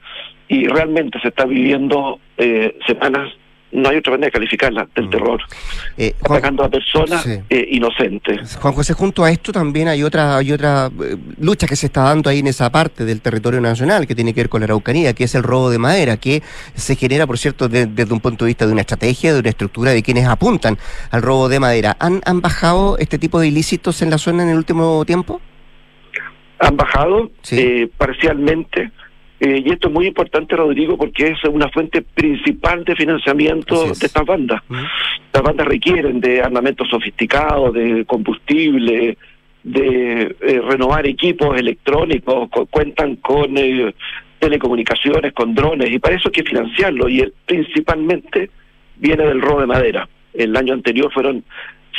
y realmente se está viviendo eh, semanas, no hay otra manera de calificarla, del terror, Eh, atacando a personas sí. eh, inocentes. Juan José, junto a esto también hay otra, hay otra eh, lucha que se está dando ahí en esa parte del territorio nacional que tiene que ver con la Araucanía, que es el robo de madera, que se genera, por cierto, de- desde un punto de vista de una estrategia, de una estructura de quienes apuntan al robo de madera. ¿Han, han bajado este tipo de ilícitos en la zona en el último tiempo? Han bajado eh, parcialmente, Eh, y esto es muy importante, Rodrigo, porque es una fuente principal de financiamiento de estas bandas. Las bandas requieren de armamento sofisticado, de combustible, de eh, renovar equipos electrónicos, cuentan con eh, telecomunicaciones, con drones, y para eso hay que financiarlo, y principalmente viene del robo de madera. El año anterior fueron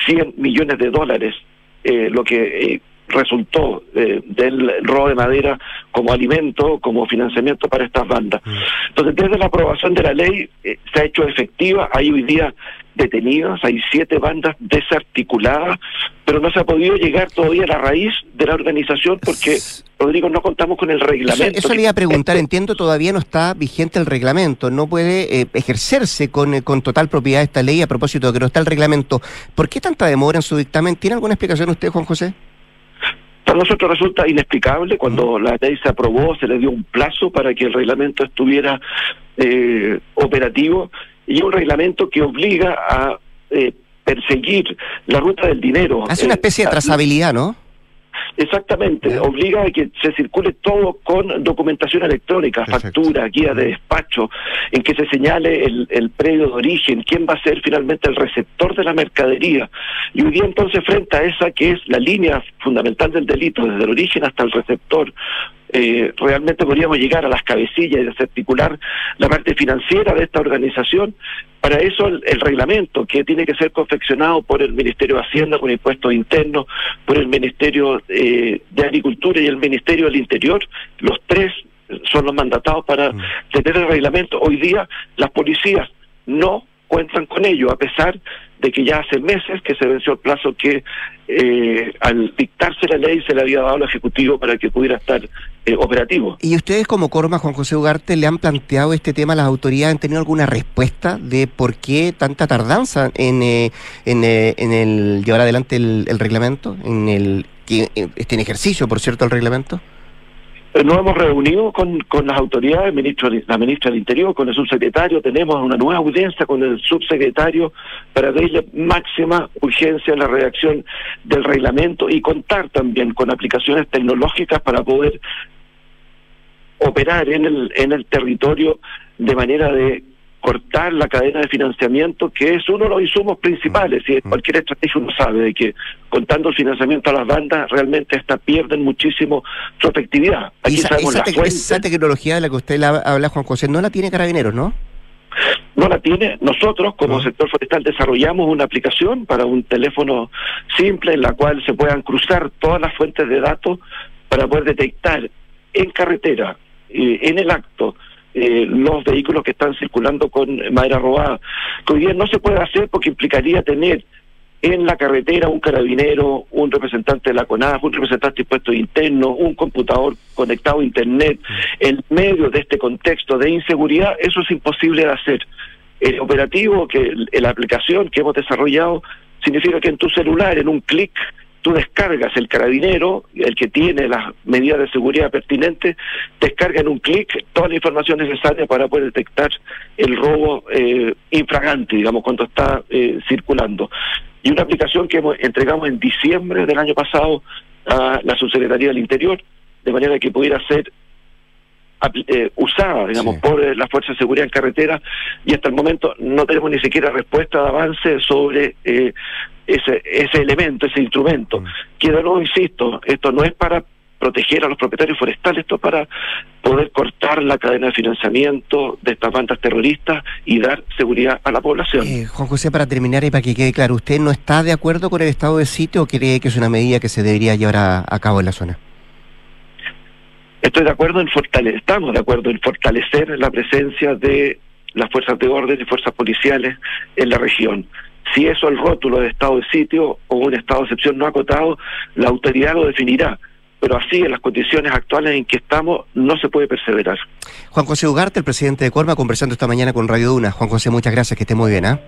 100 millones de dólares, lo que resultó eh, del robo de madera como alimento, como financiamiento para estas bandas. Mm. Entonces, desde la aprobación de la ley eh, se ha hecho efectiva, hay hoy día detenidas, hay siete bandas desarticuladas, pero no se ha podido llegar todavía a la raíz de la organización porque, Rodrigo, no contamos con el reglamento. Eso, le iba a preguntar, entiendo, todavía no está vigente el reglamento, no puede eh, ejercerse con, con total propiedad esta ley a propósito de que no está el reglamento. ¿Por qué tanta demora en su dictamen? ¿Tiene alguna explicación usted, Juan José? Para nosotros resulta inexplicable cuando la ley se aprobó, se le dio un plazo para que el reglamento estuviera eh, operativo y un reglamento que obliga a eh, perseguir la ruta del dinero. Hace una especie de trazabilidad, ¿no? Exactamente, obliga a que se circule todo con documentación electrónica, factura, guía de despacho, en que se señale el, el predio de origen, quién va a ser finalmente el receptor de la mercadería. Y hoy día entonces frente a esa que es la línea fundamental del delito, desde el origen hasta el receptor, eh, realmente podríamos llegar a las cabecillas y desarticular la parte financiera de esta organización. Para eso el, reglamento, que tiene que ser confeccionado por el Ministerio de Hacienda con impuestos internos, por el Ministerio eh, de Agricultura y el Ministerio del Interior, los tres son los mandatados para mm. tener el reglamento. Hoy día las policías no cuentan con ello, a pesar de que ya hace meses que se venció el plazo que eh, al dictarse la ley se le había dado al Ejecutivo para que pudiera estar eh, operativo. ¿Y ustedes como Corma, Juan José Ugarte, le han planteado este tema a las autoridades? ¿Han tenido alguna respuesta de por qué tanta tardanza en, eh, en, en el llevar adelante el, reglamento, en el en ejercicio, por cierto, el reglamento? Eh, nos hemos reunido con, con las autoridades, ministro, la ministra del Interior, con el subsecretario, tenemos una nueva audiencia con el subsecretario para darle máxima urgencia en la redacción del reglamento y contar también con aplicaciones tecnológicas para poder operar en el, en el territorio de manera de cortar la cadena de financiamiento, que es uno de los insumos principales. Y mm. cualquier estrategia uno sabe de que contando el financiamiento a las bandas, realmente estas pierden muchísimo su efectividad. Aquí esa, sabemos esa, tecnología de la que usted habla, Juan José, no la tiene Carabineros, ¿no? No la tiene. Nosotros, como sector forestal, desarrollamos una aplicación para un teléfono simple en la cual se puedan cruzar todas las fuentes de datos para poder detectar en carretera, eh, en el acto, eh, los vehículos que están circulando con madera robada. Que hoy día no se puede hacer porque implicaría tener en la carretera un carabinero, un representante de la CONAF, un representante de impuestos internos, un computador conectado a Internet. En medio de este contexto de inseguridad, eso es imposible de hacer. El operativo, que la aplicación que hemos desarrollado, significa que en tu celular, en un clic, tú descargas el carabinero, el que tiene las medidas de seguridad pertinentes, descarga en un clic toda la información necesaria para poder detectar el robo eh, infragante, digamos, cuando está eh, circulando. Y una aplicación que entregamos en diciembre del año pasado a la Subsecretaría del Interior, de manera que pudiera ser eh, usada, digamos, por la Fuerza de Seguridad en Carretera, y hasta el momento no tenemos ni siquiera respuesta de avance sobre eh, ese, ese elemento, ese instrumento. Mm. Que de nuevo insisto, esto no es para proteger a los propietarios forestales, esto es para poder cortar la cadena de financiamiento de estas bandas terroristas y dar seguridad a la población. Eh, Juan José, para terminar y para que quede claro, ¿usted no está de acuerdo con el estado de sitio o cree que es una medida que se debería llevar a, cabo en la zona? Estoy de acuerdo en fortalecer, estamos de acuerdo en fortalecer la presencia de las fuerzas de orden y fuerzas policiales en la región. Si eso el rótulo de estado de sitio o un estado de excepción no acotado, la autoridad lo definirá. Pero así, en las condiciones actuales en que estamos, no se puede perseverar. Juan José Ugarte, el presidente de Corma, conversando esta mañana con Radio Duna. Juan José, muchas gracias, que esté muy bien. ¿ah?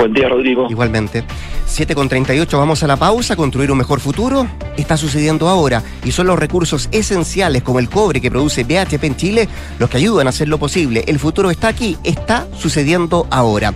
Buen día, Rodrigo. Igualmente. 7 con 38, vamos a la pausa. Construir un mejor futuro está sucediendo ahora y son los recursos esenciales como el cobre que produce BHP en Chile los que ayudan a hacerlo posible. El futuro está aquí, está sucediendo ahora.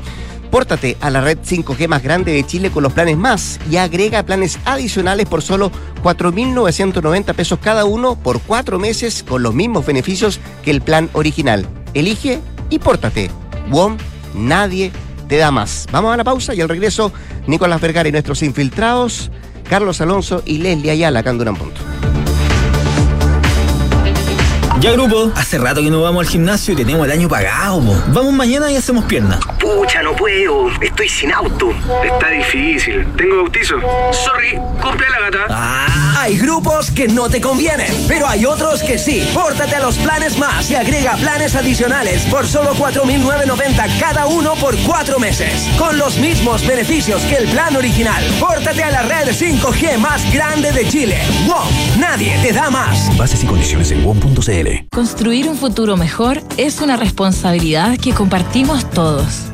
Pórtate a la red 5G más grande de Chile con los planes más y agrega planes adicionales por solo 4.990 pesos cada uno por cuatro meses con los mismos beneficios que el plan original. Elige y pórtate. WOM, nadie te da más. Vamos a la pausa y al regreso, Nicolás Vergara y nuestros infiltrados, Carlos Alonso y Leslie Ayala, Durán Punto. Ya grupo, hace rato que no vamos al gimnasio y tenemos el año pagado. Vamos mañana y hacemos pierna. Pucha, no puedo. Estoy sin auto. Está difícil. Tengo bautizo. Sorry, compré la gata. Ah, Hay grupos que no te convienen, pero hay otros que sí. Pórtate a los planes más y agrega planes adicionales por solo 4.990 cada uno por cuatro meses. Con los mismos beneficios que el plan original. Pórtate a la red 5G más grande de Chile. WOM, nadie te da más. Bases y condiciones en WOM.cl. Construir un futuro mejor es una responsabilidad que compartimos todos.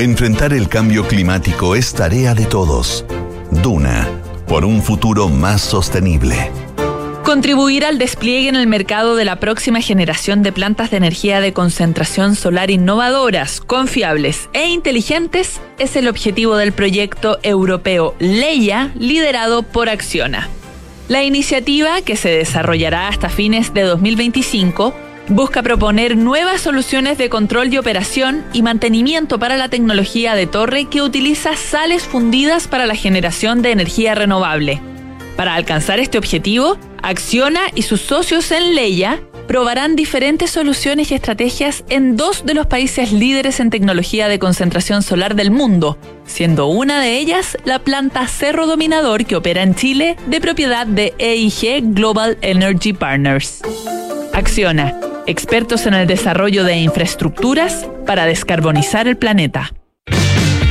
Enfrentar el cambio climático es tarea de todos. Duna, por un futuro más sostenible. Contribuir al despliegue en el mercado de la próxima generación de plantas de energía de concentración solar innovadoras, confiables e inteligentes es el objetivo del proyecto europeo Leia, liderado por Acciona. La iniciativa, que se desarrollará hasta fines de 2025, busca proponer nuevas soluciones de control de operación y mantenimiento para la tecnología de torre que utiliza sales fundidas para la generación de energía renovable. Para alcanzar este objetivo, Acciona y sus socios en Leia probarán diferentes soluciones y estrategias en dos de los países líderes en tecnología de concentración solar del mundo, siendo una de ellas la planta Cerro Dominador que opera en Chile de propiedad de EIG Global Energy Partners. Acciona, expertos en el desarrollo de infraestructuras para descarbonizar el planeta.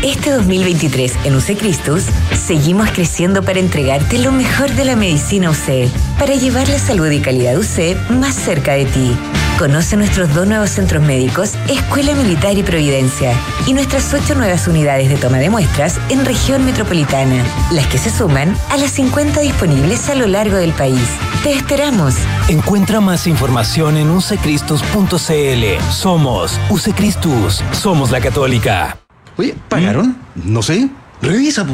Este 2023 en UC Cristus seguimos creciendo para entregarte lo mejor de la medicina UC, para llevar la salud y calidad UC más cerca de ti. Conoce nuestros dos nuevos centros médicos, Escuela Militar y Providencia, y nuestras ocho nuevas unidades de toma de muestras en región metropolitana, las que se suman a las 50 disponibles a lo largo del país. Te esperamos. Encuentra más información en ucecristus.cl. Somos UCCristus. Somos la católica. Oye, ¿pagaron? No sé. Revisa, po.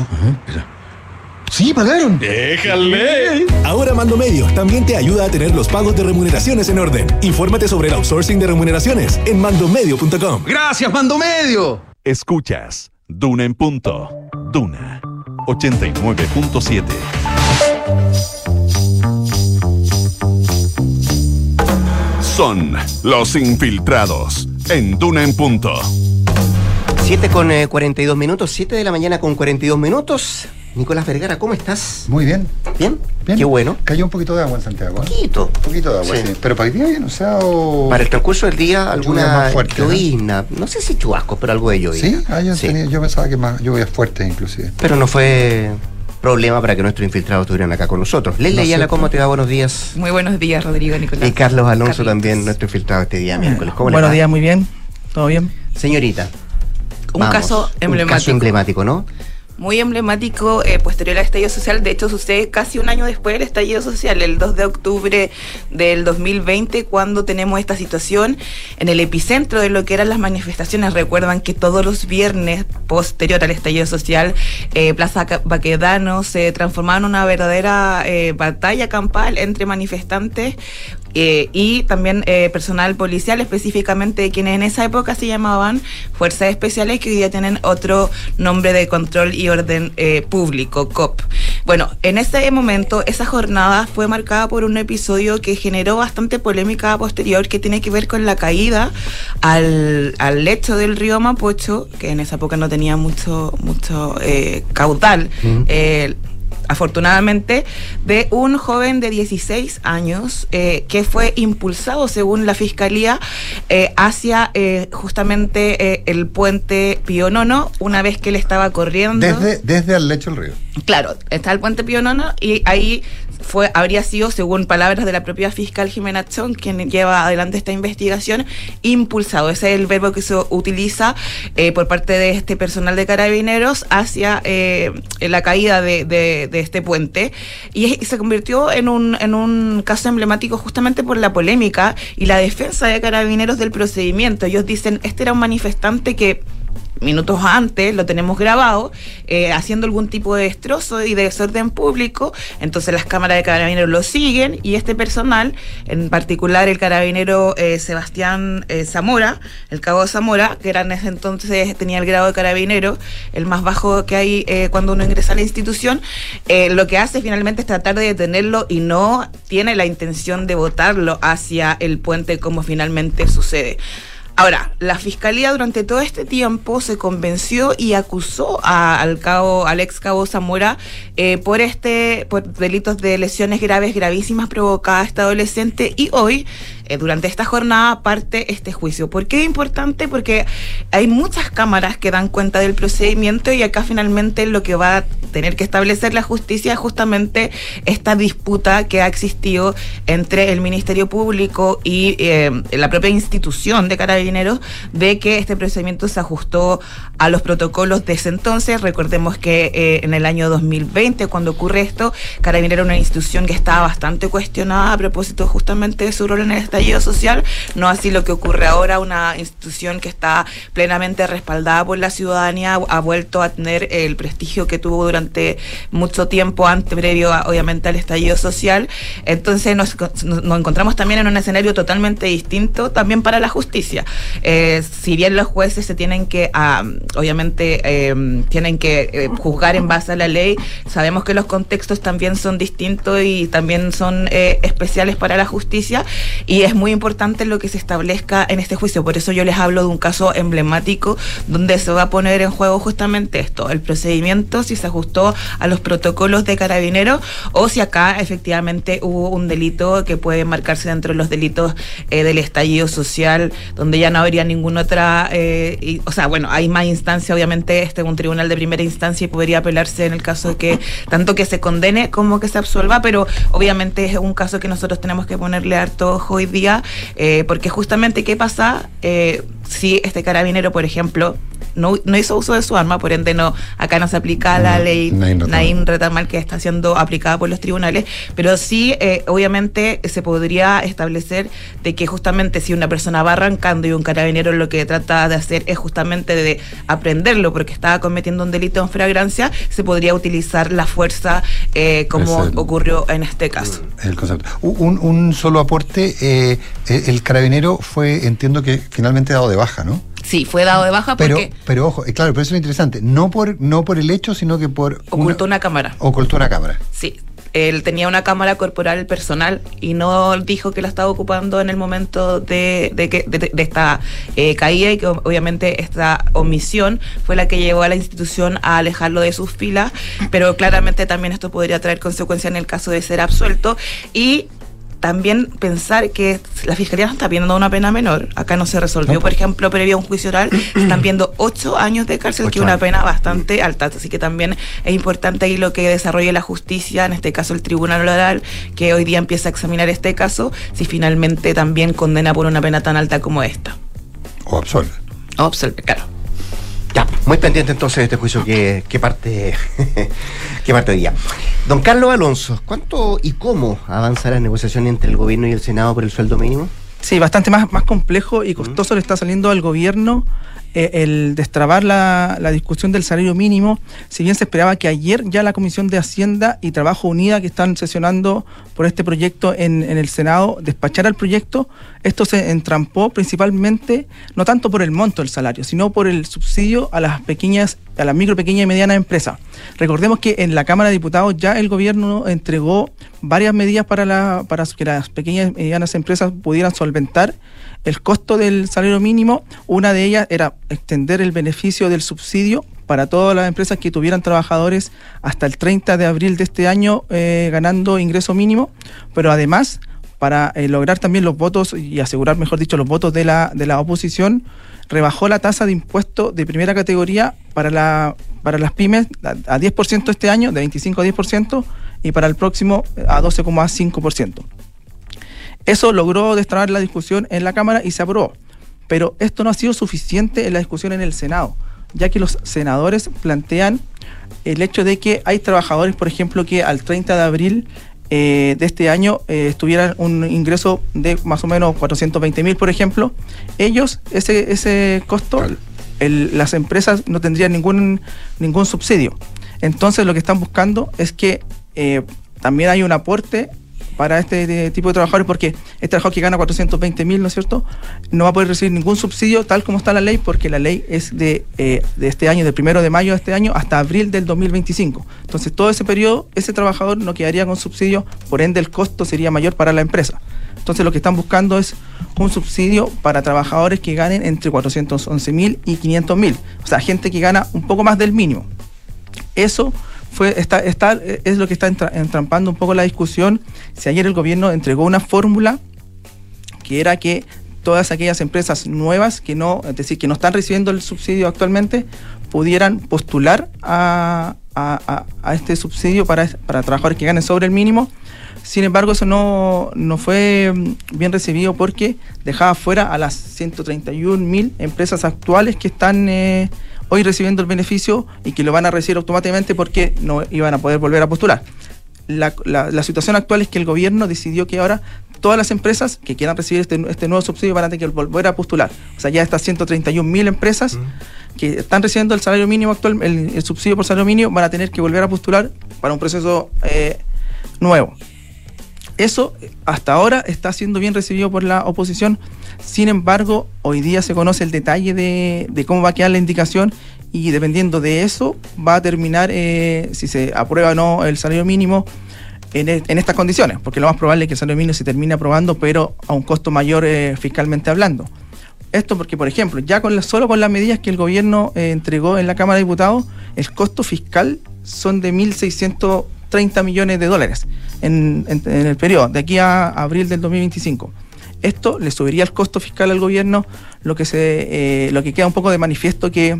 Sí, pagaron. ¡Déjale! Ahora Mando Medio también te ayuda a tener los pagos de remuneraciones en orden. Infórmate sobre el outsourcing de remuneraciones en mandomedio.com. Gracias, Mando Medio. Escuchas Duna en punto. Duna 89.7. Son los infiltrados en Duna en punto. 7 con eh, 42 minutos, 7 de la mañana con 42 minutos. Nicolás Vergara, ¿cómo estás? Muy bien. ¿Bien? Bien. Qué bueno. Cayó un poquito de agua en Santiago. ¿eh? Poquito. Un poquito de agua, Sí. sí. Pero para el día bien, o sea, o... Para el transcurso del día, Lluvia alguna más fuerte, ¿no? ¿no? sé si chubascos, pero algo de llovizna. Sí, ah, yo, Sí. tenía- yo pensaba que más lluvias fuertes inclusive. Pero no fue problema para que nuestros infiltrados estuvieran acá con nosotros. Leslie. Ayala, ¿cómo te va? Buenos días. Muy buenos días, Rodrigo Nicolás. Y Carlos Alonso Carlitos. también, nuestro infiltrado este día miércoles. ¿Cómo le Buenos días, muy bien. ¿Todo bien? Señorita. Un vamos. caso Un emblemático. caso emblemático, ¿no? Muy emblemático, eh, posterior al estallido social. De hecho, sucede casi un año después del estallido social, el 2 de octubre del 2020, cuando tenemos esta situación en el epicentro de lo que eran las manifestaciones. Recuerdan que todos los viernes, posterior al estallido social, eh, Plaza Baquedano se transformaba en una verdadera eh, batalla campal entre manifestantes eh, y también eh, personal policial, específicamente quienes en esa época se llamaban Fuerzas Especiales, que hoy día tienen otro nombre de control y orden eh, público, COP. Bueno, en ese momento, esa jornada fue marcada por un episodio que generó bastante polémica posterior que tiene que ver con la caída al, al lecho del río Mapocho, que en esa época no tenía mucho, mucho caudal. Afortunadamente, de un joven de 16 años eh, que fue impulsado, según la fiscalía, eh, hacia eh, justamente eh, el puente Pío Nono, una vez que él estaba corriendo. Desde, desde al lecho del río. Claro, está el puente Pío Nono y ahí fue, habría sido, según palabras de la propia fiscal Jimena Chong, quien lleva adelante esta investigación, impulsado. Ese es el verbo que se utiliza eh, por parte de este personal de carabineros hacia eh, la caída de, este puente. Y se convirtió en un, en un caso emblemático justamente por la polémica y la defensa de carabineros del procedimiento. Ellos dicen, este era un manifestante que minutos antes, lo tenemos grabado, eh, haciendo algún tipo de destrozo y de desorden público. Entonces las cámaras de carabineros lo siguen y este personal, en particular el carabinero eh, Sebastián eh, Zamora, el cabo Zamora, que era en ese entonces, tenía el grado de carabinero, el más bajo que hay cuando uno ingresa a la institución, lo que hace finalmente es tratar de detenerlo y no tiene la intención de votarlo hacia el puente como finalmente sucede. Ahora, la fiscalía durante todo este tiempo se convenció y acusó a- al cabo, ex cabo Zamora eh, por este, por delitos de lesiones graves, gravísimas provocadas a este adolescente y hoy, eh, durante esta jornada, parte este juicio. ¿Por qué es importante? Porque hay muchas cámaras que dan cuenta del procedimiento y acá finalmente lo que va a tener que establecer la justicia es justamente esta disputa que ha existido entre el Ministerio Público y eh, la propia institución de carabineros de que este procedimiento se ajustó a los protocolos de ese entonces. Recordemos que eh, en el año 2020, cuando ocurre esto, Carabinero era una institución que estaba bastante cuestionada a propósito justamente de su rol en el estallido social, no así lo que ocurre ahora, una institución que está plenamente respaldada por la ciudadanía, ha vuelto a tener el prestigio que tuvo durante mucho tiempo antes, previo a, obviamente al estallido social. Entonces nos, nos- encontramos también en un escenario totalmente distinto también para la justicia. Eh, si bien los jueces se tienen que, obviamente, eh, tienen que eh, juzgar en base a la ley, sabemos que los contextos también son distintos y también son eh, especiales para la justicia y es muy importante lo que se establezca en este juicio. Por eso yo les hablo de un caso emblemático donde se va a poner en juego justamente esto, el procedimiento, si se ajustó a los protocolos de carabineros o si acá efectivamente hubo un delito que puede marcarse dentro de los delitos eh, del estallido social, donde ya no habría ninguna otra, eh, y- o sea, bueno, hay más instancia, obviamente este es un tribunal de primera instancia y podría apelarse en el caso de que tanto que se condene como que se absuelva, pero obviamente es un caso que nosotros tenemos que ponerle harto ojo hoy día, eh, porque justamente qué pasa eh, si este carabinero, por ejemplo, no, no hizo uso de su arma, por ende no, acá no se aplica la ley Naín Retamal. Que está siendo aplicada por los tribunales, pero sí, eh, obviamente, se podría establecer de que justamente si una persona va arrancando y un carabinero lo que trata de hacer es justamente de aprenderlo porque estaba cometiendo un delito en fragrancia, se podría utilizar la fuerza eh, como Ese- ocurrió en este caso. El concepto. Un, un solo aporte, eh, el el carabinero fue, entiendo que finalmente dado de baja, ¿no? Sí, fue dado de baja Pero, porque pero ojo, eh, claro, pero eso es interesante, no por, no por el hecho, sino que por ocultó una cámara. ocultó una cámara. Sí, él tenía una cámara corporal personal y no dijo que la estaba ocupando en el momento de, de, que- de- de esta eh, caída y que ob- obviamente esta omisión fue la que llevó a la institución a alejarlo de sus filas, pero claramente también esto podría traer consecuencias en el caso de ser absuelto y también pensar que la fiscalía no está viendo una pena menor. Acá no se resolvió, por ejemplo, previo a un juicio oral, están viendo ocho años de cárcel, que es una pena bastante alta. Así que también es importante ahí lo que desarrolle la justicia, en este caso el tribunal oral, que hoy día empieza a examinar este caso, si finalmente también condena por una pena tan alta como esta. O absuelve. O absolve, claro. Ya, muy pendiente entonces de este juicio que, que parte hoy día. Don Carlos Alonso, ¿cuánto y cómo avanza la negociación entre el gobierno y el Senado por el sueldo mínimo? Sí, bastante más, más complejo y costoso le está saliendo al gobierno eh, el destrabar la, la discusión del salario mínimo, si bien se esperaba que ayer ya la Comisión de Hacienda y Trabajo Unida, que están sesionando por este proyecto en, en el Senado, despachara el proyecto, esto se entrampó principalmente, no tanto por el monto del salario, sino por el subsidio a las pequeñas, a las micro, pequeñas y medianas empresas. Recordemos que en la Cámara de Diputados ya el gobierno entregó varias medidas para, la, para que las pequeñas y medianas empresas pudieran solventar el costo del salario mínimo. Una de ellas era extender el beneficio del subsidio para todas las empresas que tuvieran trabajadores hasta el 30 de abril de este año eh, ganando ingreso mínimo, pero además para eh, lograr también los votos y asegurar, mejor dicho, los votos de la, de la oposición, rebajó la tasa de impuesto de primera categoría para, la, para las pymes a, a 10% este año, de 25 a 10%, y para el próximo eh, a 12,5%. Eso logró destrabar la discusión en la Cámara y se aprobó. Pero esto no ha sido suficiente en la discusión en el Senado, ya que los senadores plantean el hecho de que hay trabajadores, por ejemplo, que al 30 de abril eh, de este año eh, tuvieran un ingreso de más o menos 420 mil, por ejemplo, ellos, ese, ese costo, el- las empresas no tendrían ningún, ningún subsidio. Entonces lo que están buscando es que eh, también hay un aporte para este de- tipo de trabajadores, porque este trabajador que gana 420 mil, ¿no es cierto?, no va a poder recibir ningún subsidio tal como está la ley, porque la ley es de, eh, de este año, del primero de mayo de este año hasta abril del 2025. Entonces, todo ese periodo, ese trabajador no quedaría con subsidio, por ende el costo sería mayor para la empresa. Entonces, lo que están buscando es un subsidio para trabajadores que ganen entre 411 mil y 500 mil. O sea, gente que gana un poco más del mínimo. Eso fue, es lo que está entra- entrampando un poco la discusión. Si ayer el gobierno entregó una fórmula que era que todas aquellas empresas nuevas que no, es decir, que no están recibiendo el subsidio actualmente, pudieran postular a, este subsidio para, para trabajadores que ganen sobre el mínimo. Sin embargo, eso no, no fue mm, bien recibido porque dejaba fuera a las 131 mil empresas actuales que están eh, hoy recibiendo el beneficio y que lo van a recibir automáticamente porque no iban a poder volver a postular. La, la- la situación actual es que el gobierno decidió que ahora todas las empresas que quieran recibir este, este nuevo subsidio van a tener que volver a postular. O sea, ya estas 131 mil empresas que están recibiendo el salario mínimo actual, el, el subsidio por salario mínimo, van a tener que volver a postular para un proceso eh, nuevo. Eso eh, hasta ahora está siendo bien recibido por la oposición. Sin embargo, hoy día se conoce el detalle de, cómo va a quedar la indicación y dependiendo de eso va a terminar eh, si se aprueba o no el salario mínimo en, e- en estas condiciones, porque lo más probable es que el salario mínimo se termine aprobando, pero a un costo mayor eh, fiscalmente hablando. Esto porque, por ejemplo, ya con solo con las medidas que el gobierno entregó en la Cámara de Diputados, el costo fiscal son de 1.630 millones de dólares en, el periodo, de aquí a abril del 2025. Esto le subiría el costo fiscal al gobierno, lo que, se, eh, lo que queda un poco de manifiesto que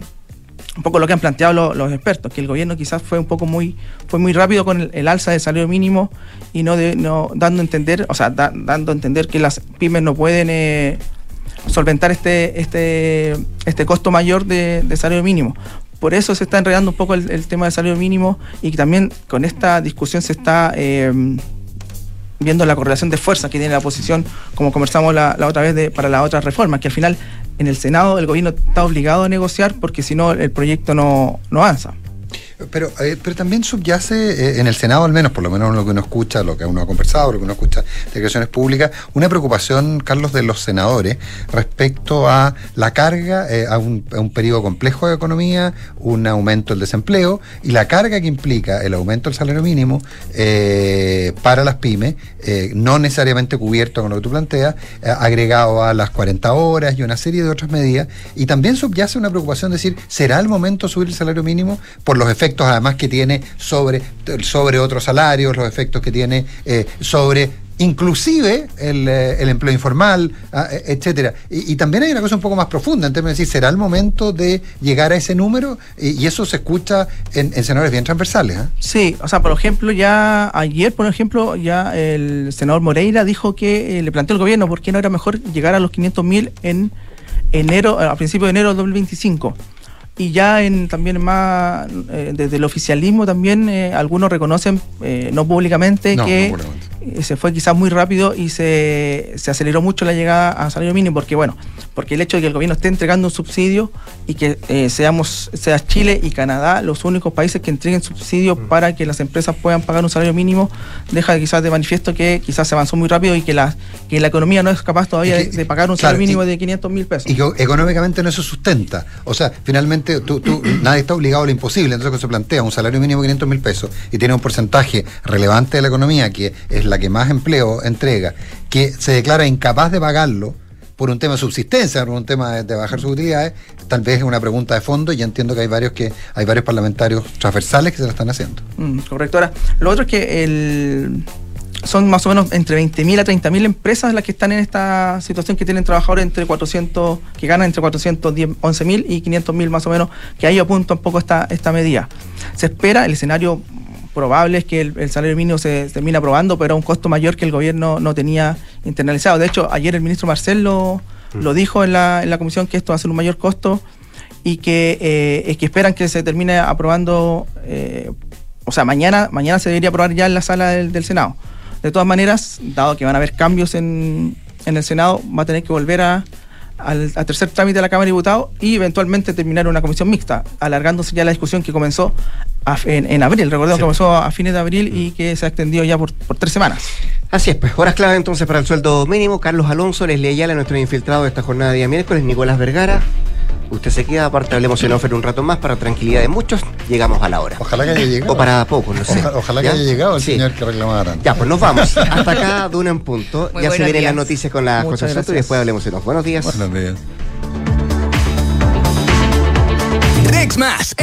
un poco lo que han planteado lo- los expertos, que el gobierno quizás fue un poco muy, fue muy rápido con el, alza del salario mínimo y no, de- no dando a entender, o sea, da- dando a entender que las pymes no pueden eh, solventar este, este, este costo mayor de salario mínimo. Por eso se está enredando un poco el, tema del salario mínimo y también con esta discusión se está eh, viendo la correlación de fuerzas que tiene la oposición, como conversamos la, la otra vez de, para las otras reformas, que al final en el Senado el gobierno está obligado a negociar porque si no el proyecto no, no avanza. Pero, eh, pero también subyace, eh, en el Senado al menos, por lo menos lo que uno escucha, lo que uno ha conversado, lo que uno escucha de declaraciones públicas, una preocupación, Carlos, de los senadores respecto a la carga, eh, a, un, a periodo complejo de economía, un aumento del desempleo y la carga que implica el aumento del salario mínimo eh, para las pymes, eh, no necesariamente cubierto con lo que tú planteas, agregado a las 40 horas y una serie de otras medidas. Y también subyace una preocupación de decir, ¿será el momento de subir el salario mínimo por los efectos además que tiene sobre, sobre otros salarios, los efectos que tiene eh, sobre inclusive el, eh, el empleo informal, ah, eh, etcétera. Y, también hay una cosa un poco más profunda en términos de decir, ¿será el momento de llegar a ese número? Y, eso se escucha en, en senadores bien transversales. ¿ah? Sí, o sea, por ejemplo, ya ayer, por ejemplo, ya el senador Moreira dijo que eh, le planteó al gobierno por qué no era mejor llegar a los 500 mil en enero, a principios de enero del 2025. Y ya en también más, eh, desde el oficialismo también, eh, algunos reconocen, eh, no públicamente, No, que, no públicamente. Eh, se fue quizás muy rápido y se, se aceleró mucho la llegada a salario mínimo, porque bueno, porque el hecho de que el gobierno esté entregando un subsidio y que eh, seamos, sea Chile y Canadá los únicos países que entreguen subsidio para que las empresas puedan pagar un salario mínimo, deja quizás de manifiesto que quizás se avanzó muy rápido y que la, que la economía no es capaz todavía que, de, de pagar un claro, salario mínimo y- de 500 mil pesos. Y que económicamente no se sustenta. O sea, finalmente tú, tú- nadie está obligado a lo imposible. Entonces, cuando se plantea un salario mínimo de 500 mil pesos y tiene un porcentaje relevante de la economía, que es la que más empleo entrega, que se declara incapaz de pagarlo por un tema de subsistencia, por un tema de, bajar sus utilidades, tal vez es una pregunta de fondo y entiendo que hay varios que hay varios parlamentarios transversales que se la están haciendo. Mm, correcto. Ahora, lo otro es que el, son más o menos entre 20.000 a 30.000 empresas las que están en esta situación que tienen trabajadores entre 400, que ganan entre 411.000 y 500.000 más o menos, que ahí apunta un poco esta, esta medida. Se espera, el escenario probable es que el, el salario mínimo se, se termine aprobando, pero a un costo mayor que el gobierno no tenía internalizado. De hecho, ayer el ministro Marcel lo, lo dijo en la, en la comisión que esto va a ser un mayor costo y que, eh, es que esperan que se termine aprobando, eh, o sea, mañana, mañana se debería aprobar ya en la sala del, del Senado. De todas maneras, dado que van a haber cambios en, en el Senado, va a tener que volver a, al, tercer trámite de la Cámara de Diputados y eventualmente terminar una comisión mixta, alargándose ya la discusión que comenzó a- en, en abril. Recordemos que comenzó a fines de abril y que se ha extendido ya por, por tres semanas. Así es, pues horas clave entonces para el sueldo mínimo. Carlos Alonso, Leslie Ayala, nuestro infiltrado de esta jornada de día miércoles, Nicolás Vergara. Usted se queda, aparte hablemos en offer un rato más para tranquilidad de muchos. Llegamos a la hora. Ojalá que haya llegado. O para poco, no sé. Ojalá, que ¿Ya? haya llegado el Sí. señor que reclamaba tanto. Ya, pues nos vamos. Hasta acá, Duna en punto. Muy ya se vienen las noticias con la Muchas José Soto y después hablemos en off. Buenos días. Buenos días. Rex Más